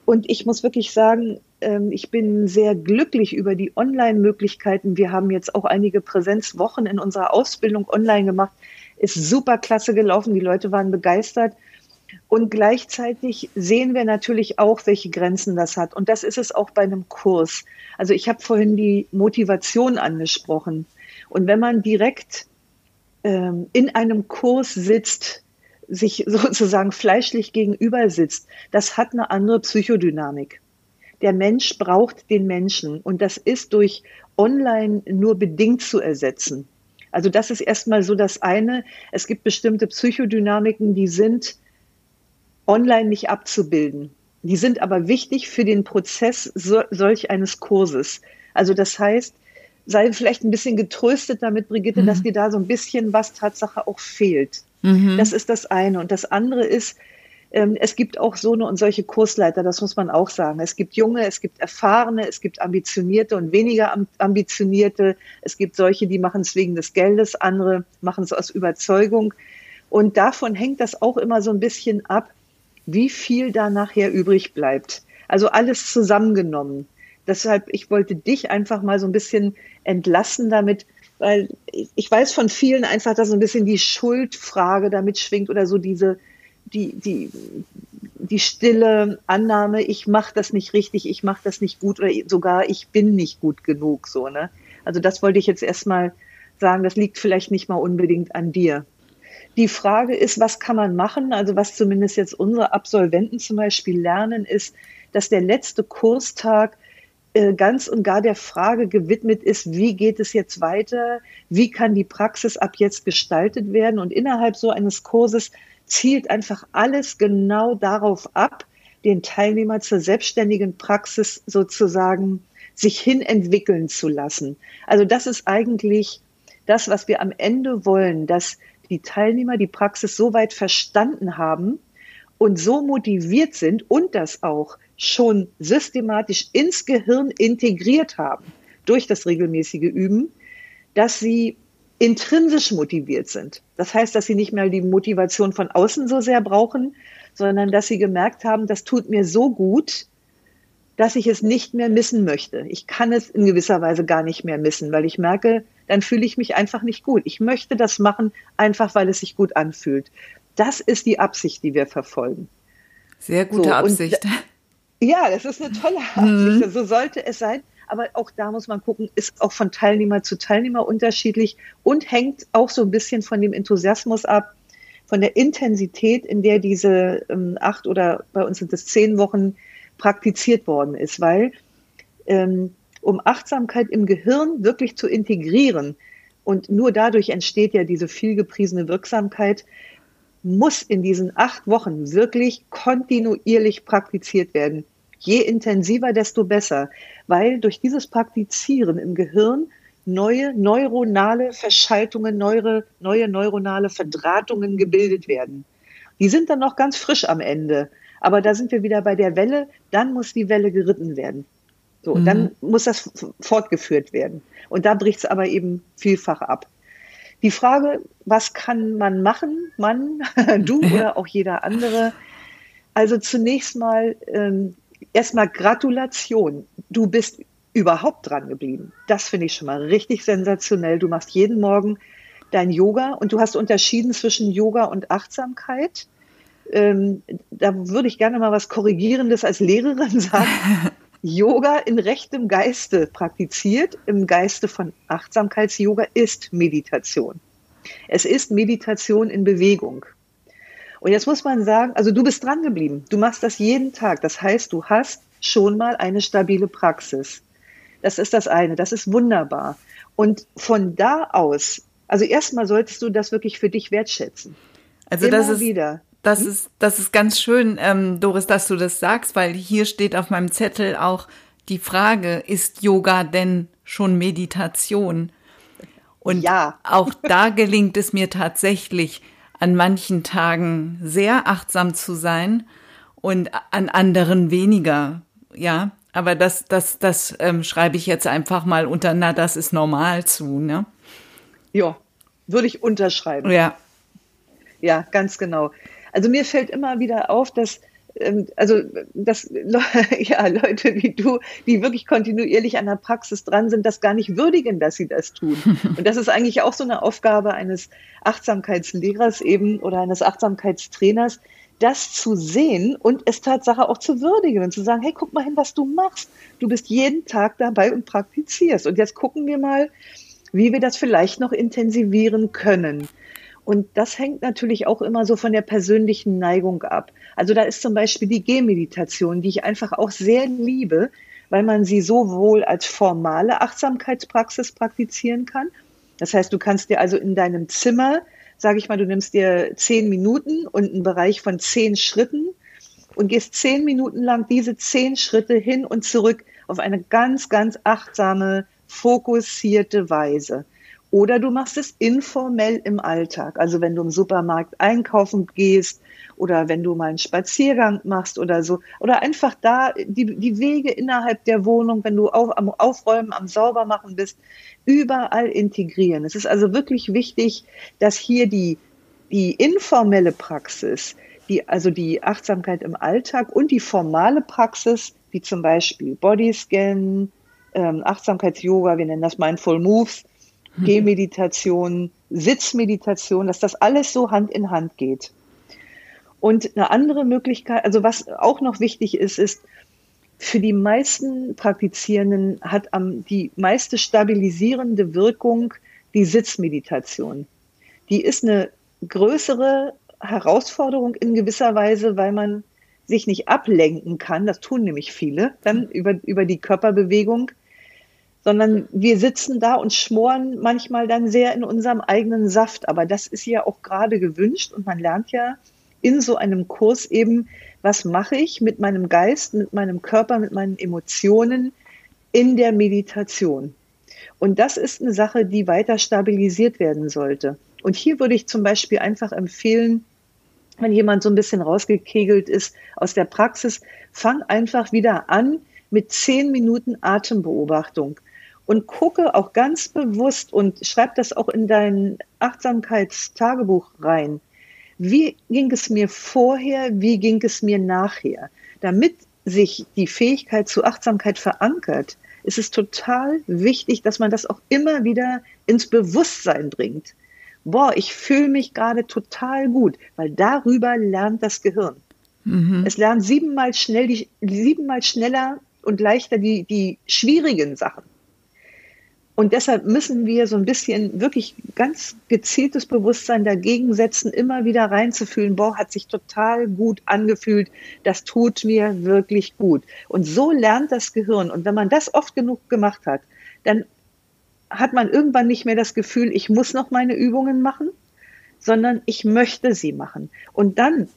Und ich muss wirklich sagen, ähm, ich bin sehr glücklich über die Online-Möglichkeiten. Wir haben jetzt auch einige Präsenzwochen in unserer Ausbildung online gemacht. Ist super klasse gelaufen. Die Leute waren begeistert. Und gleichzeitig sehen wir natürlich auch, welche Grenzen das hat. Und das ist es auch bei einem Kurs. Also ich habe vorhin die Motivation angesprochen. Und wenn man direkt ähm, in einem Kurs sitzt, sich sozusagen fleischlich gegenüber sitzt, das hat eine andere Psychodynamik. Der Mensch braucht den Menschen und das ist durch Online nur bedingt zu ersetzen. Also das ist erstmal so das eine. Es gibt bestimmte Psychodynamiken, die sind online nicht abzubilden. Die sind aber wichtig für den Prozess so, solch eines Kurses. Also das heißt, sei vielleicht ein bisschen getröstet damit, Brigitte, mhm. dass dir da so ein bisschen was Tatsache auch fehlt. Mhm. Das ist das eine. Und das andere ist, ähm, es gibt auch so eine und solche Kursleiter, das muss man auch sagen. Es gibt junge, es gibt erfahrene, es gibt ambitionierte und weniger ambitionierte. Es gibt solche, die machen es wegen des Geldes, andere machen es aus Überzeugung. Und davon hängt das auch immer so ein bisschen ab, wie viel da nachher übrig bleibt. Also alles zusammengenommen. Deshalb, ich wollte dich einfach mal so ein bisschen entlassen damit, weil ich weiß von vielen einfach, dass so ein bisschen die Schuldfrage damit schwingt oder so diese, die, die, die stille Annahme, ich mache das nicht richtig, ich mache das nicht gut oder sogar ich bin nicht gut genug, so, ne? Also das wollte ich jetzt erstmal sagen, das liegt vielleicht nicht mal unbedingt an dir. Die Frage ist, was kann man machen? Also was zumindest jetzt unsere Absolventen zum Beispiel lernen, ist, dass der letzte Kurstag ganz und gar der Frage gewidmet ist, wie geht es jetzt weiter? Wie kann die Praxis ab jetzt gestaltet werden? Und innerhalb so eines Kurses zielt einfach alles genau darauf ab, den Teilnehmer zur selbstständigen Praxis sozusagen sich hin entwickeln zu lassen. Also das ist eigentlich das, was wir am Ende wollen, dass die Teilnehmer die Praxis so weit verstanden haben und so motiviert sind und das auch schon systematisch ins Gehirn integriert haben durch das regelmäßige Üben, dass sie intrinsisch motiviert sind. Das heißt, dass sie nicht mehr die Motivation von außen so sehr brauchen, sondern dass sie gemerkt haben, das tut mir so gut, dass ich es nicht mehr missen möchte. Ich kann es in gewisser Weise gar nicht mehr missen, weil ich merke, dann fühle ich mich einfach nicht gut. Ich möchte das machen, einfach weil es sich gut anfühlt. Das ist die Absicht, die wir verfolgen. Sehr gute so, Absicht. Ja, das ist eine tolle Absicht. Mhm. So sollte es sein. Aber auch da muss man gucken, ist auch von Teilnehmer zu Teilnehmer unterschiedlich und hängt auch so ein bisschen von dem Enthusiasmus ab, von der Intensität, in der diese ähm, acht oder bei uns sind es zehn Wochen praktiziert worden ist, weil ähm, um Achtsamkeit im Gehirn wirklich zu integrieren. Und nur dadurch entsteht ja diese vielgepriesene Wirksamkeit, muss in diesen acht Wochen wirklich kontinuierlich praktiziert werden. Je intensiver, desto besser, weil durch dieses Praktizieren im Gehirn neue neuronale Verschaltungen, neue, neue neuronale Verdrahtungen gebildet werden. Die sind dann noch ganz frisch am Ende. Aber da sind wir wieder bei der Welle, dann muss die Welle geritten werden. So, mhm. dann muss das fortgeführt werden. Und da bricht es aber eben vielfach ab. Die Frage, was kann man machen, man, du oder auch jeder andere? Also zunächst mal ähm, erstmal Gratulation. Du bist überhaupt dran geblieben. Das finde ich schon mal richtig sensationell. Du machst jeden Morgen dein Yoga und du hast unterschieden zwischen Yoga und Achtsamkeit. Ähm, da würde ich gerne mal was Korrigierendes als Lehrerin sagen. Yoga in rechtem Geiste praktiziert, im Geiste von Achtsamkeits-Yoga ist Meditation. Es ist Meditation in Bewegung. Und jetzt muss man sagen, also du bist dran geblieben. Du machst das jeden Tag. Das heißt, du hast schon mal eine stabile Praxis. Das ist das eine. Das ist wunderbar. Und von da aus, also erstmal solltest du das wirklich für dich wertschätzen. Also Immer das ist wieder. Das hm? ist, das ist ganz schön, ähm, Doris, dass du das sagst, weil hier steht auf meinem Zettel auch die Frage, ist Yoga denn schon Meditation? Und ja. auch da gelingt es mir tatsächlich, an manchen Tagen sehr achtsam zu sein und an anderen weniger. Ja, aber das, das, das ähm, schreibe ich jetzt einfach mal unter, na, das ist normal zu, ne? Ja, würde ich unterschreiben. Ja. Ja, ganz genau. Also mir fällt immer wieder auf, dass ähm, also dass ja, Leute wie du, die wirklich kontinuierlich an der Praxis dran sind, das gar nicht würdigen, dass sie das tun. Und das ist eigentlich auch so eine Aufgabe eines Achtsamkeitslehrers eben oder eines Achtsamkeitstrainers, das zu sehen und es Tatsache auch zu würdigen und zu sagen, hey, guck mal hin, was du machst. Du bist jeden Tag dabei und praktizierst. Und jetzt gucken wir mal, wie wir das vielleicht noch intensivieren können. Und das hängt natürlich auch immer so von der persönlichen Neigung ab. Also da ist zum Beispiel die Gehmeditation, die ich einfach auch sehr liebe, weil man sie sowohl als formale Achtsamkeitspraxis praktizieren kann. Das heißt, du kannst dir also in deinem Zimmer, sage ich mal, du nimmst dir zehn Minuten und einen Bereich von zehn Schritten und gehst zehn Minuten lang diese zehn Schritte hin und zurück auf eine ganz, ganz achtsame, fokussierte Weise. Oder du machst es informell im Alltag. Also wenn du im Supermarkt einkaufen gehst oder wenn du mal einen Spaziergang machst oder so. Oder einfach da die, die Wege innerhalb der Wohnung, wenn du auf, am Aufräumen, am Saubermachen bist, überall integrieren. Es ist also wirklich wichtig, dass hier die, die informelle Praxis, die, also die Achtsamkeit im Alltag und die formale Praxis, wie zum Beispiel Bodyscan, ähm, Achtsamkeits-Yoga, wir nennen das Mindful Moves. Gehmeditation, Sitzmeditation, dass das alles so Hand in Hand geht. Und eine andere Möglichkeit, also was auch noch wichtig ist, ist, für die meisten Praktizierenden hat am, die meiste stabilisierende Wirkung die Sitzmeditation. Die ist eine größere Herausforderung in gewisser Weise, weil man sich nicht ablenken kann. Das tun nämlich viele dann über, über die Körperbewegung sondern wir sitzen da und schmoren manchmal dann sehr in unserem eigenen Saft. Aber das ist ja auch gerade gewünscht und man lernt ja in so einem Kurs eben, was mache ich mit meinem Geist, mit meinem Körper, mit meinen Emotionen in der Meditation. Und das ist eine Sache, die weiter stabilisiert werden sollte. Und hier würde ich zum Beispiel einfach empfehlen, wenn jemand so ein bisschen rausgekegelt ist aus der Praxis, fang einfach wieder an mit zehn Minuten Atembeobachtung und gucke auch ganz bewusst und schreib das auch in dein Achtsamkeitstagebuch rein. Wie ging es mir vorher? Wie ging es mir nachher? Damit sich die Fähigkeit zu Achtsamkeit verankert, ist es total wichtig, dass man das auch immer wieder ins Bewusstsein bringt. Boah, ich fühle mich gerade total gut, weil darüber lernt das Gehirn. Mhm. Es lernt siebenmal schnell die, siebenmal schneller und leichter die, die schwierigen Sachen. Und deshalb müssen wir so ein bisschen wirklich ganz gezieltes Bewusstsein dagegen setzen, immer wieder reinzufühlen, boah, hat sich total gut angefühlt, das tut mir wirklich gut. Und so lernt das Gehirn. Und wenn man das oft genug gemacht hat, dann hat man irgendwann nicht mehr das Gefühl, ich muss noch meine Übungen machen, sondern ich möchte sie machen. Und dann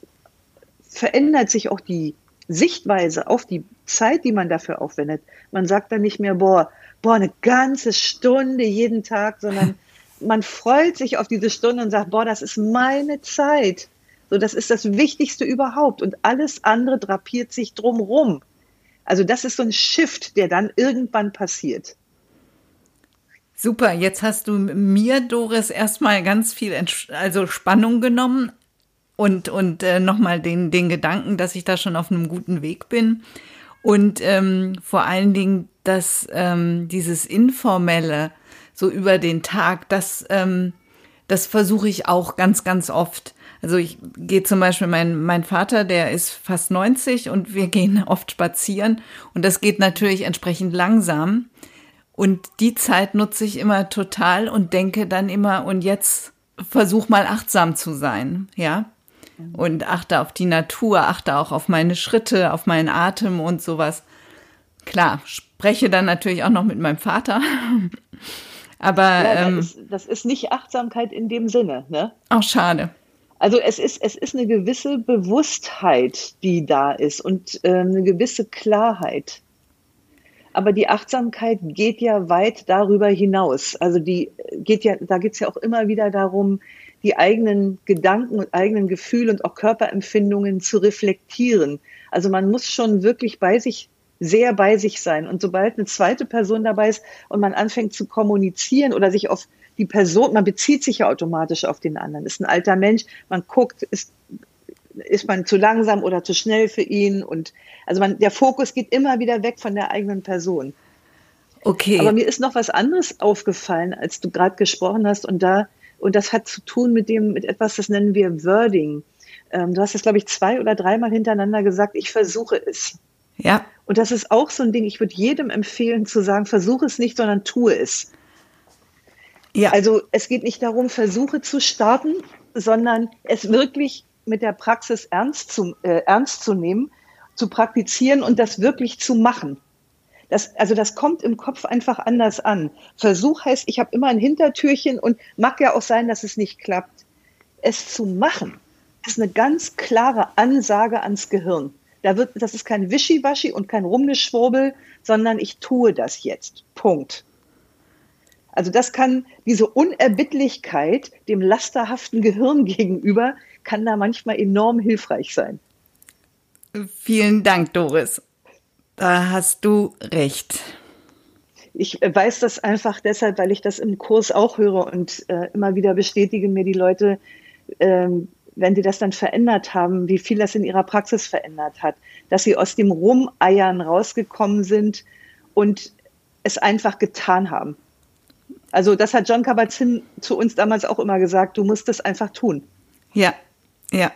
verändert sich auch die Sichtweise auf die Zeit, die man dafür aufwendet. Man sagt dann nicht mehr, boah, boah, eine ganze Stunde jeden Tag, sondern man freut sich auf diese Stunde und sagt, boah, das ist meine Zeit. So, das ist das Wichtigste überhaupt. Und alles andere drapiert sich drumrum. Also das ist so ein Shift, der dann irgendwann passiert. Super, jetzt hast du mir, Doris, erstmal ganz viel also Spannung genommen und, und äh, nochmal den, den Gedanken, dass ich da schon auf einem guten Weg bin. Und ähm, vor allen Dingen, dass ähm, dieses Informelle so über den Tag, das, ähm, das versuche ich auch ganz, ganz oft. Also ich gehe zum Beispiel, mein, mein Vater, der ist fast 90 und wir gehen oft spazieren und das geht natürlich entsprechend langsam. Und die Zeit nutze ich immer total und denke dann immer, und jetzt versuch mal achtsam zu sein, ja und achte auf die Natur, achte auch auf meine Schritte, auf meinen Atem und sowas. Klar, spreche dann natürlich auch noch mit meinem Vater. Aber ja, ähm, das, ist, das, ist, nicht Achtsamkeit in dem Sinne, ne? Auch schade. Also es ist, es ist eine gewisse Bewusstheit, die da ist und äh, eine gewisse Klarheit. Aber die Achtsamkeit geht ja weit darüber hinaus. Also die geht ja, da geht es ja auch immer wieder darum, die eigenen Gedanken und eigenen Gefühle und auch Körperempfindungen zu reflektieren. Also man muss schon wirklich bei sich sehr bei sich sein. Und sobald eine zweite Person dabei ist und man anfängt zu kommunizieren oder sich auf die Person, man bezieht sich ja automatisch auf den anderen. Ist ein alter Mensch, man guckt, ist, ist man zu langsam oder zu schnell für ihn? Und also man, der Fokus geht immer wieder weg von der eigenen Person. Okay. Aber mir ist noch was anderes aufgefallen, als du gerade gesprochen hast. Und da und das hat zu tun mit dem, mit etwas, das nennen wir Wording. Ähm, du hast es, glaube ich, zwei oder dreimal hintereinander gesagt, ich versuche es. Ja. Und das ist auch so ein Ding, ich würde jedem empfehlen zu sagen, versuche es nicht, sondern tue es. Ja. Also es geht nicht darum, Versuche zu starten, sondern es wirklich mit der Praxis ernst zu, äh, ernst zu nehmen, zu praktizieren und das wirklich zu machen. Das, also das kommt im Kopf einfach anders an. Versuch heißt, ich habe immer ein Hintertürchen und mag ja auch sein, dass es nicht klappt. Es zu machen, ist eine ganz klare Ansage ans Gehirn. Da wird, das ist kein Wischiwaschi und kein Rumgeschwurbel, sondern ich tue das jetzt. Punkt. Also das kann diese Unerbittlichkeit dem lasterhaften Gehirn gegenüber, kann da manchmal enorm hilfreich sein. Vielen Dank, Doris. Da hast du recht. Ich weiß das einfach deshalb, weil ich das im Kurs auch höre und äh, immer wieder bestätigen mir die Leute, ähm, wenn sie das dann verändert haben, wie viel das in ihrer Praxis verändert hat, dass sie aus dem Rumeiern rausgekommen sind und es einfach getan haben. Also das hat John Kabat-Zinn zu uns damals auch immer gesagt, du musst es einfach tun. Ja, ja.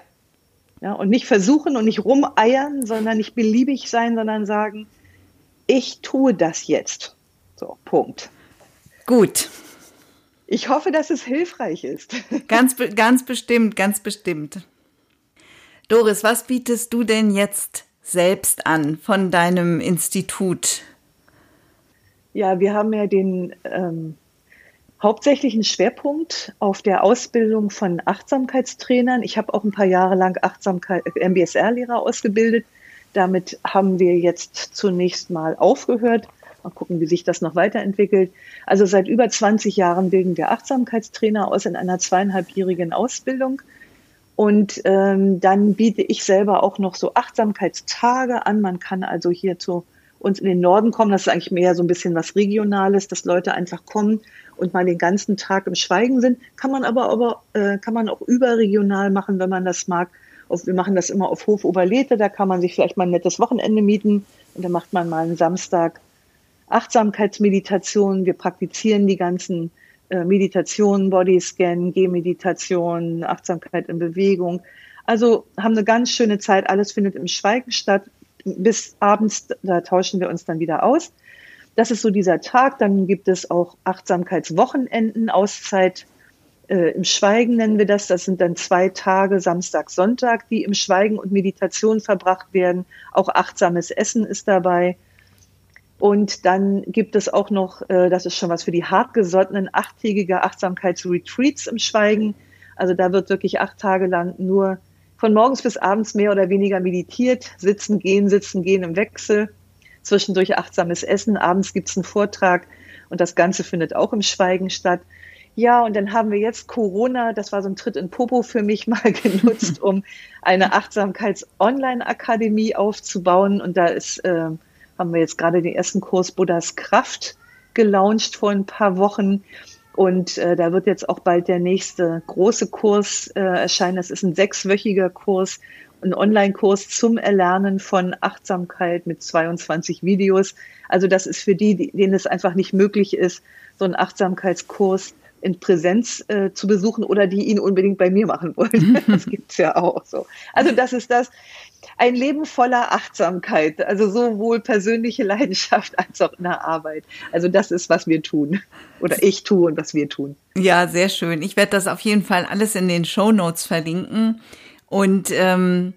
Ja, und nicht versuchen und nicht rumeiern, sondern nicht beliebig sein, sondern sagen, ich tue das jetzt. So, Punkt. Gut. Ich hoffe, dass es hilfreich ist. Ganz, ganz bestimmt, ganz bestimmt. Doris, was bietest du denn jetzt selbst an von deinem Institut? Ja, wir haben ja den ähm, hauptsächlichen Schwerpunkt auf der Ausbildung von Achtsamkeitstrainern. Ich habe auch ein paar Jahre lang Achtsamkeit, äh, MBSR-Lehrer ausgebildet. Damit haben wir jetzt zunächst mal aufgehört. Mal gucken, wie sich das noch weiterentwickelt. Also seit über 20 Jahren bilden wir Achtsamkeitstrainer aus in einer zweieinhalbjährigen Ausbildung. Und ähm, dann biete ich selber auch noch so Achtsamkeitstage an. Man kann also hier zu uns in den Norden kommen. Das ist eigentlich mehr so ein bisschen was Regionales, dass Leute einfach kommen und mal den ganzen Tag im Schweigen sind. Kann man aber, aber äh, kann man auch überregional machen, wenn man das mag. Auf, wir machen das immer auf Hof Oberlete, da kann man sich vielleicht mal ein nettes Wochenende mieten und dann macht man mal einen Samstag Achtsamkeitsmeditation. Wir praktizieren die ganzen äh, Meditationen, Bodyscan, Gehmeditation, Achtsamkeit in Bewegung. Also haben eine ganz schöne Zeit. Alles findet im Schweigen statt. Bis abends, da tauschen wir uns dann wieder aus. Das ist so dieser Tag. Dann gibt es auch Achtsamkeitswochenenden, Auszeit äh, im Schweigen nennen wir das. Das sind dann zwei Tage, Samstag, Sonntag, die im Schweigen und Meditation verbracht werden. Auch achtsames Essen ist dabei. Und dann gibt es auch noch, äh, das ist schon was für die hartgesottenen, achttägige Achtsamkeitsretreats im Schweigen. Also da wird wirklich acht Tage lang nur von morgens bis abends mehr oder weniger meditiert, sitzen, gehen, sitzen, gehen im Wechsel zwischendurch achtsames Essen, abends gibt's einen Vortrag und das Ganze findet auch im Schweigen statt. Ja, und dann haben wir jetzt Corona, das war so ein Tritt in Popo für mich mal genutzt, um eine Achtsamkeits-Online-Akademie aufzubauen. Und da ist, äh, haben wir jetzt gerade den ersten Kurs Buddhas Kraft gelauncht vor ein paar Wochen. Und äh, da wird jetzt auch bald der nächste große Kurs äh, erscheinen. Das ist ein sechswöchiger Kurs, ein Online-Kurs zum Erlernen von Achtsamkeit mit 22 Videos. Also das ist für die, denen es einfach nicht möglich ist, so einen Achtsamkeitskurs in Präsenz äh, zu besuchen oder die ihn unbedingt bei mir machen wollen. Das gibt's ja auch so. Also das ist das, ein Leben voller Achtsamkeit, also sowohl persönliche Leidenschaft als auch in der Arbeit. Also das ist, was wir tun oder ich tue und was wir tun. Ja, sehr schön. Ich werde das auf jeden Fall alles in den Show Notes verlinken. Und ähm,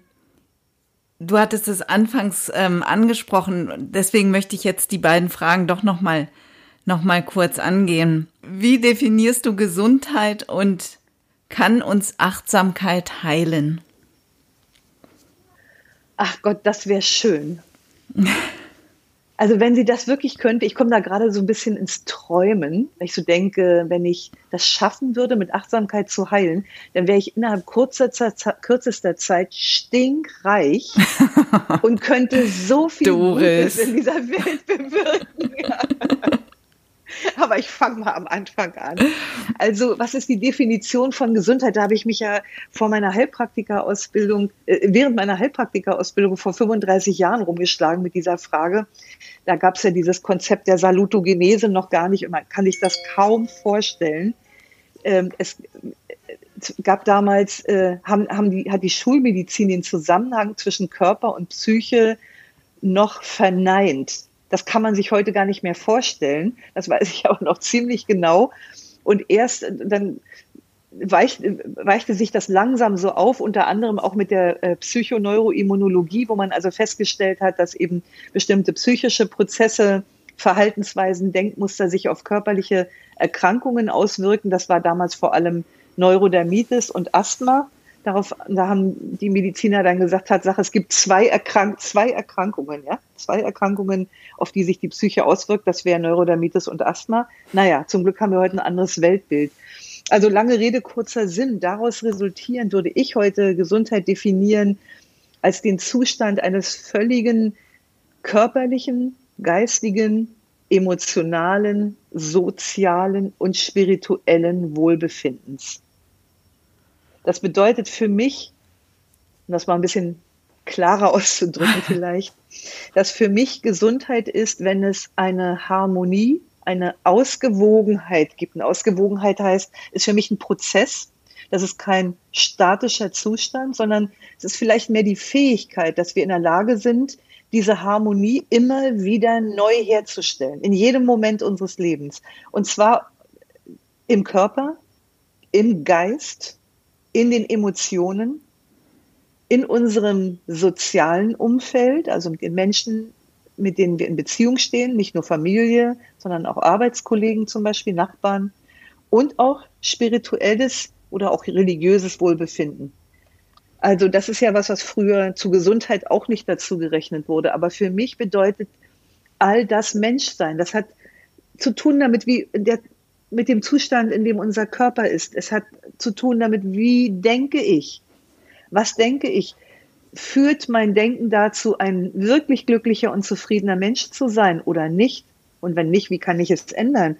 du hattest es anfangs ähm, angesprochen, deswegen möchte ich jetzt die beiden Fragen doch noch mal noch mal kurz angehen. Wie definierst du Gesundheit und kann uns Achtsamkeit heilen? Ach Gott, das wäre schön. Also wenn sie das wirklich könnte, ich komme da gerade so ein bisschen ins Träumen, weil ich so denke, wenn ich das schaffen würde, mit Achtsamkeit zu heilen, dann wäre ich innerhalb kurzer, kürzester Zeit stinkreich und könnte so viel Doris. Gutes in dieser Welt bewirken. Aber ich fange mal am Anfang an. Also, was ist die Definition von Gesundheit? Da habe ich mich ja vor meiner Heilpraktikerausbildung, äh, während meiner Heilpraktikerausbildung vor 35 Jahren rumgeschlagen mit dieser Frage. Da gab es ja dieses Konzept der Salutogenese noch gar nicht und man kann sich das kaum vorstellen. Ähm, es gab damals, äh, haben, haben die, hat die Schulmedizin den Zusammenhang zwischen Körper und Psyche noch verneint. Das kann man sich heute gar nicht mehr vorstellen. Das weiß ich auch noch ziemlich genau. Und erst dann weichte, weichte sich das langsam so auf, unter anderem auch mit der äh, Psychoneuroimmunologie, wo man also festgestellt hat, dass eben bestimmte psychische Prozesse, Verhaltensweisen, Denkmuster sich auf körperliche Erkrankungen auswirken. Das war damals vor allem Neurodermitis und Asthma. Darauf, da haben die Mediziner dann gesagt, Tatsache, es gibt zwei, Erkrank zwei Erkrankungen, ja, zwei Erkrankungen, auf die sich die Psyche auswirkt. Das wäre Neurodermitis und Asthma. Naja, zum Glück haben wir heute ein anderes Weltbild. Also lange Rede, kurzer Sinn. Daraus resultierend würde ich heute Gesundheit definieren als den Zustand eines völligen körperlichen, geistigen, emotionalen, sozialen und spirituellen Wohlbefindens. Das bedeutet für mich, um das mal ein bisschen klarer auszudrücken vielleicht, dass für mich Gesundheit ist, wenn es eine Harmonie, eine Ausgewogenheit gibt. Eine Ausgewogenheit heißt, ist für mich ein Prozess. Das ist kein statischer Zustand, sondern es ist vielleicht mehr die Fähigkeit, dass wir in der Lage sind, diese Harmonie immer wieder neu herzustellen, in jedem Moment unseres Lebens. Und zwar im Körper, im Geist, in den Emotionen, in unserem sozialen Umfeld, also mit den Menschen, mit denen wir in Beziehung stehen, nicht nur Familie, sondern auch Arbeitskollegen zum Beispiel, Nachbarn und auch spirituelles oder auch religiöses Wohlbefinden. Also das ist ja was, was früher zu Gesundheit auch nicht dazu gerechnet wurde. Aber für mich bedeutet all das Menschsein. Das hat zu tun damit, wie der, mit dem Zustand, in dem unser Körper ist. Es hat zu tun damit, wie denke ich? Was denke ich? Führt mein Denken dazu, ein wirklich glücklicher und zufriedener Mensch zu sein oder nicht? Und wenn nicht, wie kann ich es ändern?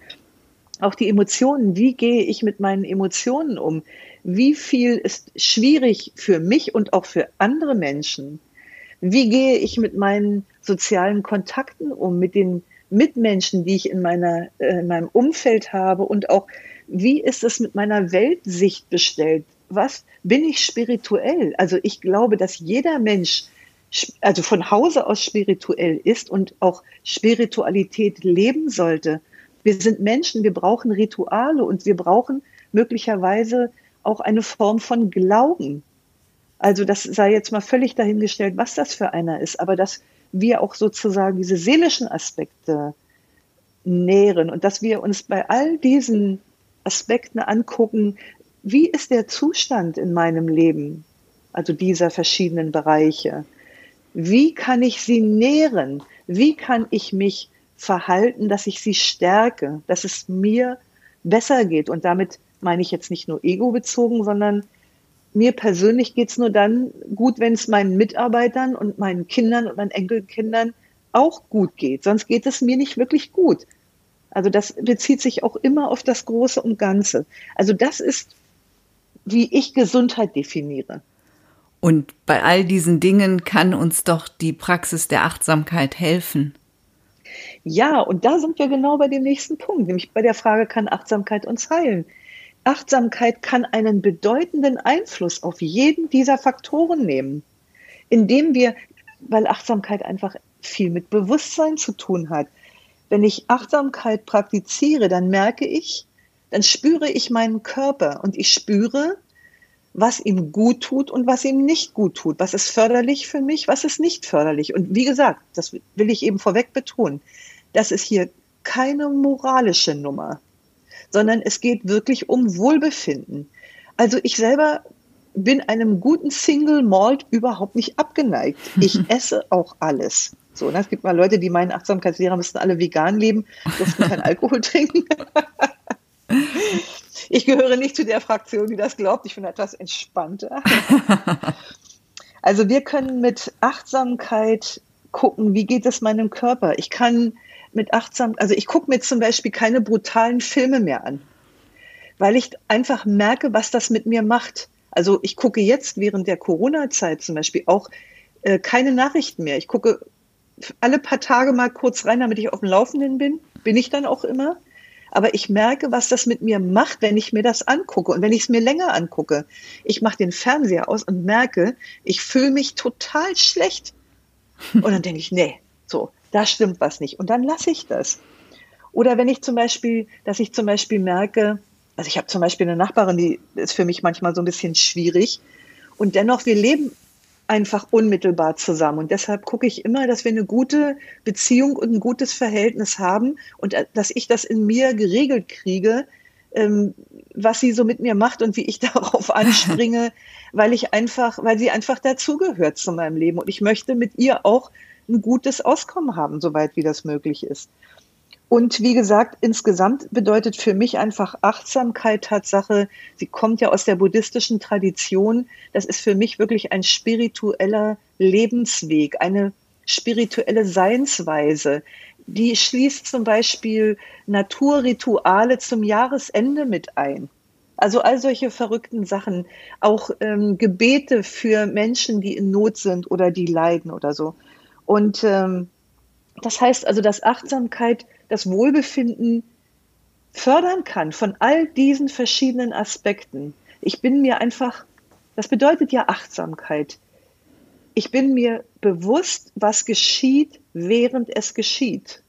Auch die Emotionen, wie gehe ich mit meinen Emotionen um? Wie viel ist schwierig für mich und auch für andere Menschen? Wie gehe ich mit meinen sozialen Kontakten um, mit den Mitmenschen, die ich in, meiner, äh, in meinem Umfeld habe und auch wie ist es mit meiner Weltsicht bestellt? Was bin ich spirituell? Also ich glaube, dass jeder Mensch also von Hause aus spirituell ist und auch Spiritualität leben sollte. Wir sind Menschen, wir brauchen Rituale und wir brauchen möglicherweise auch eine Form von Glauben. Also das sei jetzt mal völlig dahingestellt, was das für einer ist, aber dass wir auch sozusagen diese seelischen Aspekte nähren und dass wir uns bei all diesen Aspekten angucken, wie ist der Zustand in meinem Leben, also dieser verschiedenen Bereiche. Wie kann ich sie nähren? Wie kann ich mich verhalten, dass ich sie stärke, dass es mir besser geht. Und damit meine ich jetzt nicht nur ego-bezogen, sondern mir persönlich geht es nur dann gut, wenn es meinen Mitarbeitern und meinen Kindern und meinen Enkelkindern auch gut geht. Sonst geht es mir nicht wirklich gut. Also das bezieht sich auch immer auf das Große und Ganze. Also das ist, wie ich Gesundheit definiere. Und bei all diesen Dingen kann uns doch die Praxis der Achtsamkeit helfen. Ja, und da sind wir genau bei dem nächsten Punkt, nämlich bei der Frage, kann Achtsamkeit uns heilen? Achtsamkeit kann einen bedeutenden Einfluss auf jeden dieser Faktoren nehmen, indem wir, weil Achtsamkeit einfach viel mit Bewusstsein zu tun hat. Wenn ich Achtsamkeit praktiziere, dann merke ich, dann spüre ich meinen Körper und ich spüre, was ihm gut tut und was ihm nicht gut tut. Was ist förderlich für mich, was ist nicht förderlich. Und wie gesagt, das will ich eben vorweg betonen, das ist hier keine moralische Nummer, sondern es geht wirklich um Wohlbefinden. Also ich selber bin einem guten Single Malt überhaupt nicht abgeneigt. Ich esse auch alles. So, ne? es gibt mal Leute, die meinen, Achtsamkeitslehrer müssten alle vegan leben, dürfen keinen Alkohol trinken. Ich gehöre nicht zu der Fraktion, die das glaubt. Ich bin etwas entspannter. also wir können mit Achtsamkeit gucken, wie geht es meinem Körper. Ich kann mit achtsam, also ich gucke mir zum Beispiel keine brutalen Filme mehr an, weil ich einfach merke, was das mit mir macht. Also ich gucke jetzt während der Corona-Zeit zum Beispiel auch äh, keine Nachrichten mehr. Ich gucke alle paar Tage mal kurz rein, damit ich auf dem Laufenden bin. Bin ich dann auch immer. Aber ich merke, was das mit mir macht, wenn ich mir das angucke und wenn ich es mir länger angucke. Ich mache den Fernseher aus und merke, ich fühle mich total schlecht. Und dann denke ich, nee, so, da stimmt was nicht. Und dann lasse ich das. Oder wenn ich zum Beispiel, dass ich zum Beispiel merke, also ich habe zum Beispiel eine Nachbarin, die ist für mich manchmal so ein bisschen schwierig. Und dennoch, wir leben einfach unmittelbar zusammen. Und deshalb gucke ich immer, dass wir eine gute Beziehung und ein gutes Verhältnis haben und äh, dass ich das in mir geregelt kriege, ähm, was sie so mit mir macht und wie ich darauf anspringe, weil ich einfach, weil sie einfach dazugehört zu meinem Leben. Und ich möchte mit ihr auch ein gutes Auskommen haben, soweit wie das möglich ist. Und wie gesagt, insgesamt bedeutet für mich einfach Achtsamkeit Tatsache. Sie kommt ja aus der buddhistischen Tradition. Das ist für mich wirklich ein spiritueller Lebensweg, eine spirituelle Seinsweise. Die schließt zum Beispiel Naturrituale zum Jahresende mit ein. Also all solche verrückten Sachen, auch ähm, Gebete für Menschen, die in Not sind oder die leiden oder so. Und ähm, das heißt also, dass Achtsamkeit das Wohlbefinden fördern kann von all diesen verschiedenen Aspekten. Ich bin mir einfach, das bedeutet ja Achtsamkeit. Ich bin mir bewusst, was geschieht, während es geschieht.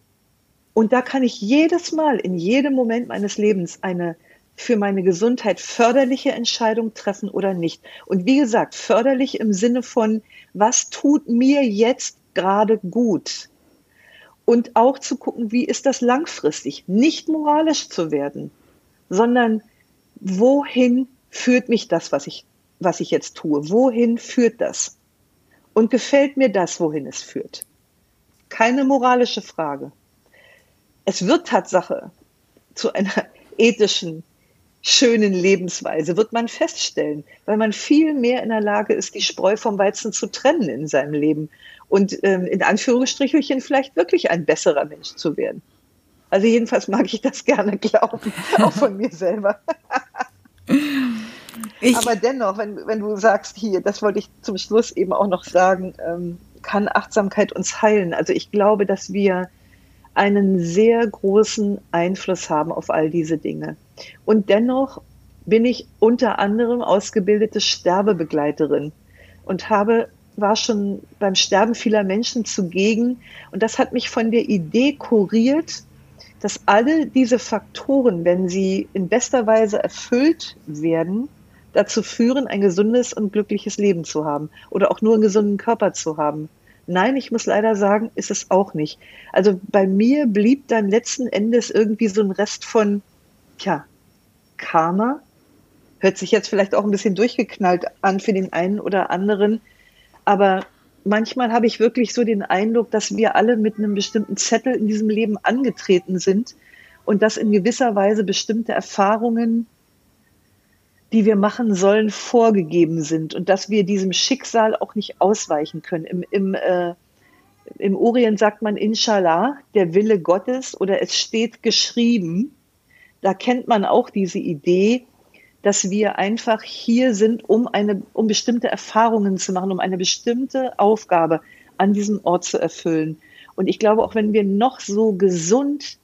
Und da kann ich jedes Mal, in jedem Moment meines Lebens eine für meine Gesundheit förderliche Entscheidung treffen oder nicht. Und wie gesagt, förderlich im Sinne von, was tut mir jetzt gerade gut? und auch zu gucken, wie ist das langfristig, nicht moralisch zu werden, sondern wohin führt mich das, was ich, was ich jetzt tue? Wohin führt das? Und gefällt mir das, wohin es führt? Keine moralische Frage. Es wird Tatsache zu einer ethischen, schönen Lebensweise, wird man feststellen, weil man viel mehr in der Lage ist, die Spreu vom Weizen zu trennen in seinem Leben und ähm, in Anführungsstrichelchen vielleicht wirklich ein besserer Mensch zu werden. Also jedenfalls mag ich das gerne glauben, auch von mir selber. Ich Aber dennoch, wenn, wenn du sagst, hier, das wollte ich zum Schluss eben auch noch sagen, ähm, kann Achtsamkeit uns heilen. Also ich glaube, dass wir einen sehr großen Einfluss haben auf all diese Dinge. Und dennoch bin ich unter anderem ausgebildete Sterbebegleiterin und habe war schon beim Sterben vieler Menschen zugegen. Und das hat mich von der Idee kuriert, dass alle diese Faktoren, wenn sie in bester Weise erfüllt werden, dazu führen, ein gesundes und glückliches Leben zu haben oder auch nur einen gesunden Körper zu haben. Nein, ich muss leider sagen, ist es auch nicht. Also bei mir blieb dann letzten Endes irgendwie so ein Rest von, tja, Karma. Hört sich jetzt vielleicht auch ein bisschen durchgeknallt an für den einen oder anderen. Aber manchmal habe ich wirklich so den Eindruck, dass wir alle mit einem bestimmten Zettel in diesem Leben angetreten sind und dass in gewisser Weise bestimmte Erfahrungen, die wir machen sollen, vorgegeben sind und dass wir diesem Schicksal auch nicht ausweichen können. Im, im, äh, im Orient sagt man Inshallah, der Wille Gottes oder es steht geschrieben. Da kennt man auch diese Idee, dass wir einfach hier sind, um eine, um bestimmte Erfahrungen zu machen, um eine bestimmte Aufgabe an diesem Ort zu erfüllen. Und ich glaube, auch wenn wir noch so gesund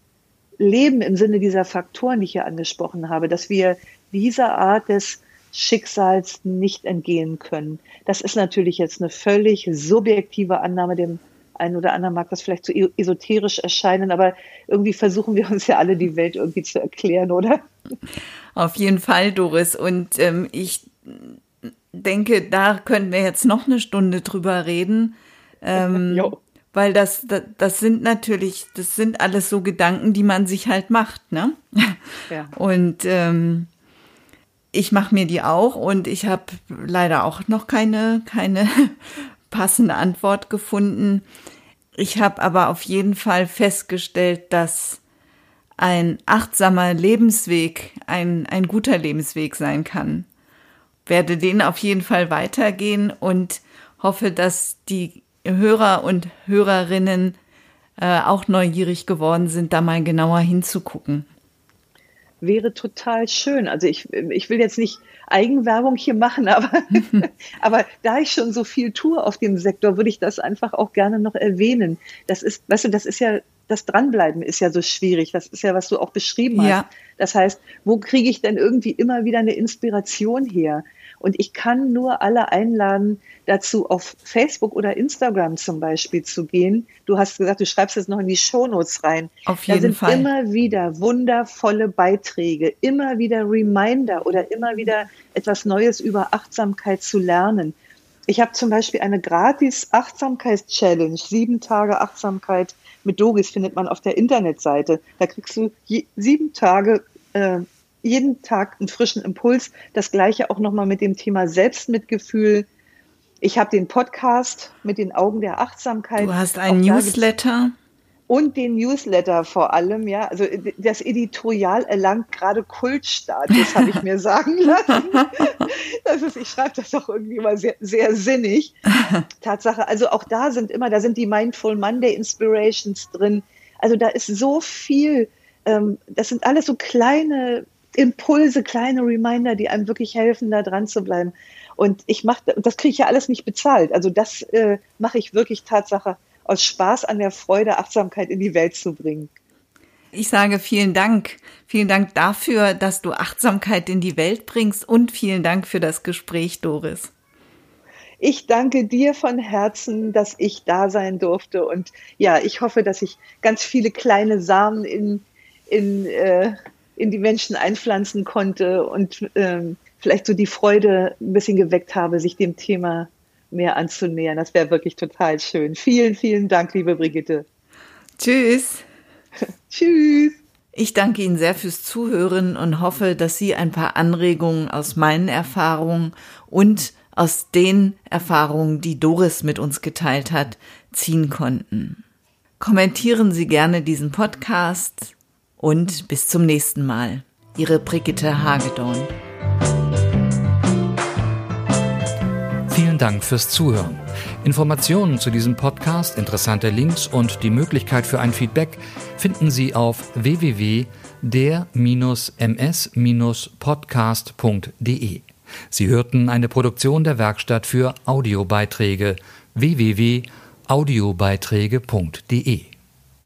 leben im Sinne dieser Faktoren, die ich hier angesprochen habe, dass wir dieser Art des Schicksals nicht entgehen können. Das ist natürlich jetzt eine völlig subjektive Annahme, dem einen oder anderen mag das vielleicht zu so esoterisch erscheinen, aber irgendwie versuchen wir uns ja alle die Welt irgendwie zu erklären, oder? Auf jeden Fall, Doris. Und ähm, ich denke, da könnten wir jetzt noch eine Stunde drüber reden. Ähm, weil das, das, das sind natürlich, das sind alles so Gedanken, die man sich halt macht, ne? Ja. Und ähm, ich mache mir die auch und ich habe leider auch noch keine, keine passende Antwort gefunden. Ich habe aber auf jeden Fall festgestellt, dass ein achtsamer Lebensweg ein, ein guter Lebensweg sein kann. Werde den auf jeden Fall weitergehen und hoffe, dass die Hörer und Hörerinnen äh, auch neugierig geworden sind, da mal genauer hinzugucken. Wäre total schön. Also ich, ich will jetzt nicht Eigenwerbung hier machen, aber, aber da ich schon so viel tue auf dem Sektor, würde ich das einfach auch gerne noch erwähnen. Das ist, weißt du, das ist ja das Dranbleiben ist ja so schwierig. Das ist ja, was du auch beschrieben hast. Ja. Das heißt, wo kriege ich denn irgendwie immer wieder eine Inspiration her? Und ich kann nur alle einladen, dazu auf Facebook oder Instagram zum Beispiel zu gehen. Du hast gesagt, du schreibst es noch in die Shownotes rein. Auf jeden da sind Fall. immer wieder wundervolle Beiträge, immer wieder Reminder oder immer wieder etwas Neues über Achtsamkeit zu lernen. Ich habe zum Beispiel eine gratis Achtsamkeits-Challenge, sieben Tage Achtsamkeit mit Doris findet man auf der Internetseite. Da kriegst du sieben Tage äh, jeden Tag einen frischen Impuls. Das gleiche auch nochmal mit dem Thema Selbstmitgefühl. Ich habe den Podcast mit den Augen der Achtsamkeit. Du hast einen Newsletter und den Newsletter vor allem, ja. Also das Editorial erlangt gerade Kultstatus, habe ich mir sagen lassen. Das ist, ich schreibe das auch irgendwie mal sehr, sehr sinnig. Tatsache, also auch da sind immer, da sind die Mindful Monday Inspirations drin. Also da ist so viel, ähm, das sind alles so kleine Impulse, kleine Reminder, die einem wirklich helfen, da dran zu bleiben. Und ich mache, das kriege ich ja alles nicht bezahlt. Also das äh, mache ich wirklich Tatsache aus Spaß an der Freude, Achtsamkeit in die Welt zu bringen. Ich sage vielen Dank. Vielen Dank dafür, dass du Achtsamkeit in die Welt bringst und vielen Dank für das Gespräch, Doris. Ich danke dir von Herzen, dass ich da sein durfte. Und ja, ich hoffe, dass ich ganz viele kleine Samen in, in, äh, in die Menschen einpflanzen konnte und ähm, vielleicht so die Freude ein bisschen geweckt habe, sich dem Thema mehr anzunähern. Das wäre wirklich total schön. Vielen, vielen Dank, liebe Brigitte. Tschüss. Tschüss. Ich danke Ihnen sehr fürs Zuhören und hoffe, dass Sie ein paar Anregungen aus meinen Erfahrungen und aus den Erfahrungen, die Doris mit uns geteilt hat, ziehen konnten. Kommentieren Sie gerne diesen Podcast und bis zum nächsten Mal. Ihre Brigitte Hagedorn. Vielen Dank fürs Zuhören. Informationen zu diesem Podcast, interessante Links und die Möglichkeit für ein Feedback finden Sie auf www.der-ms-podcast.de. Sie hörten eine Produktion der Werkstatt für Audiobeiträge www.audiobeiträge.de.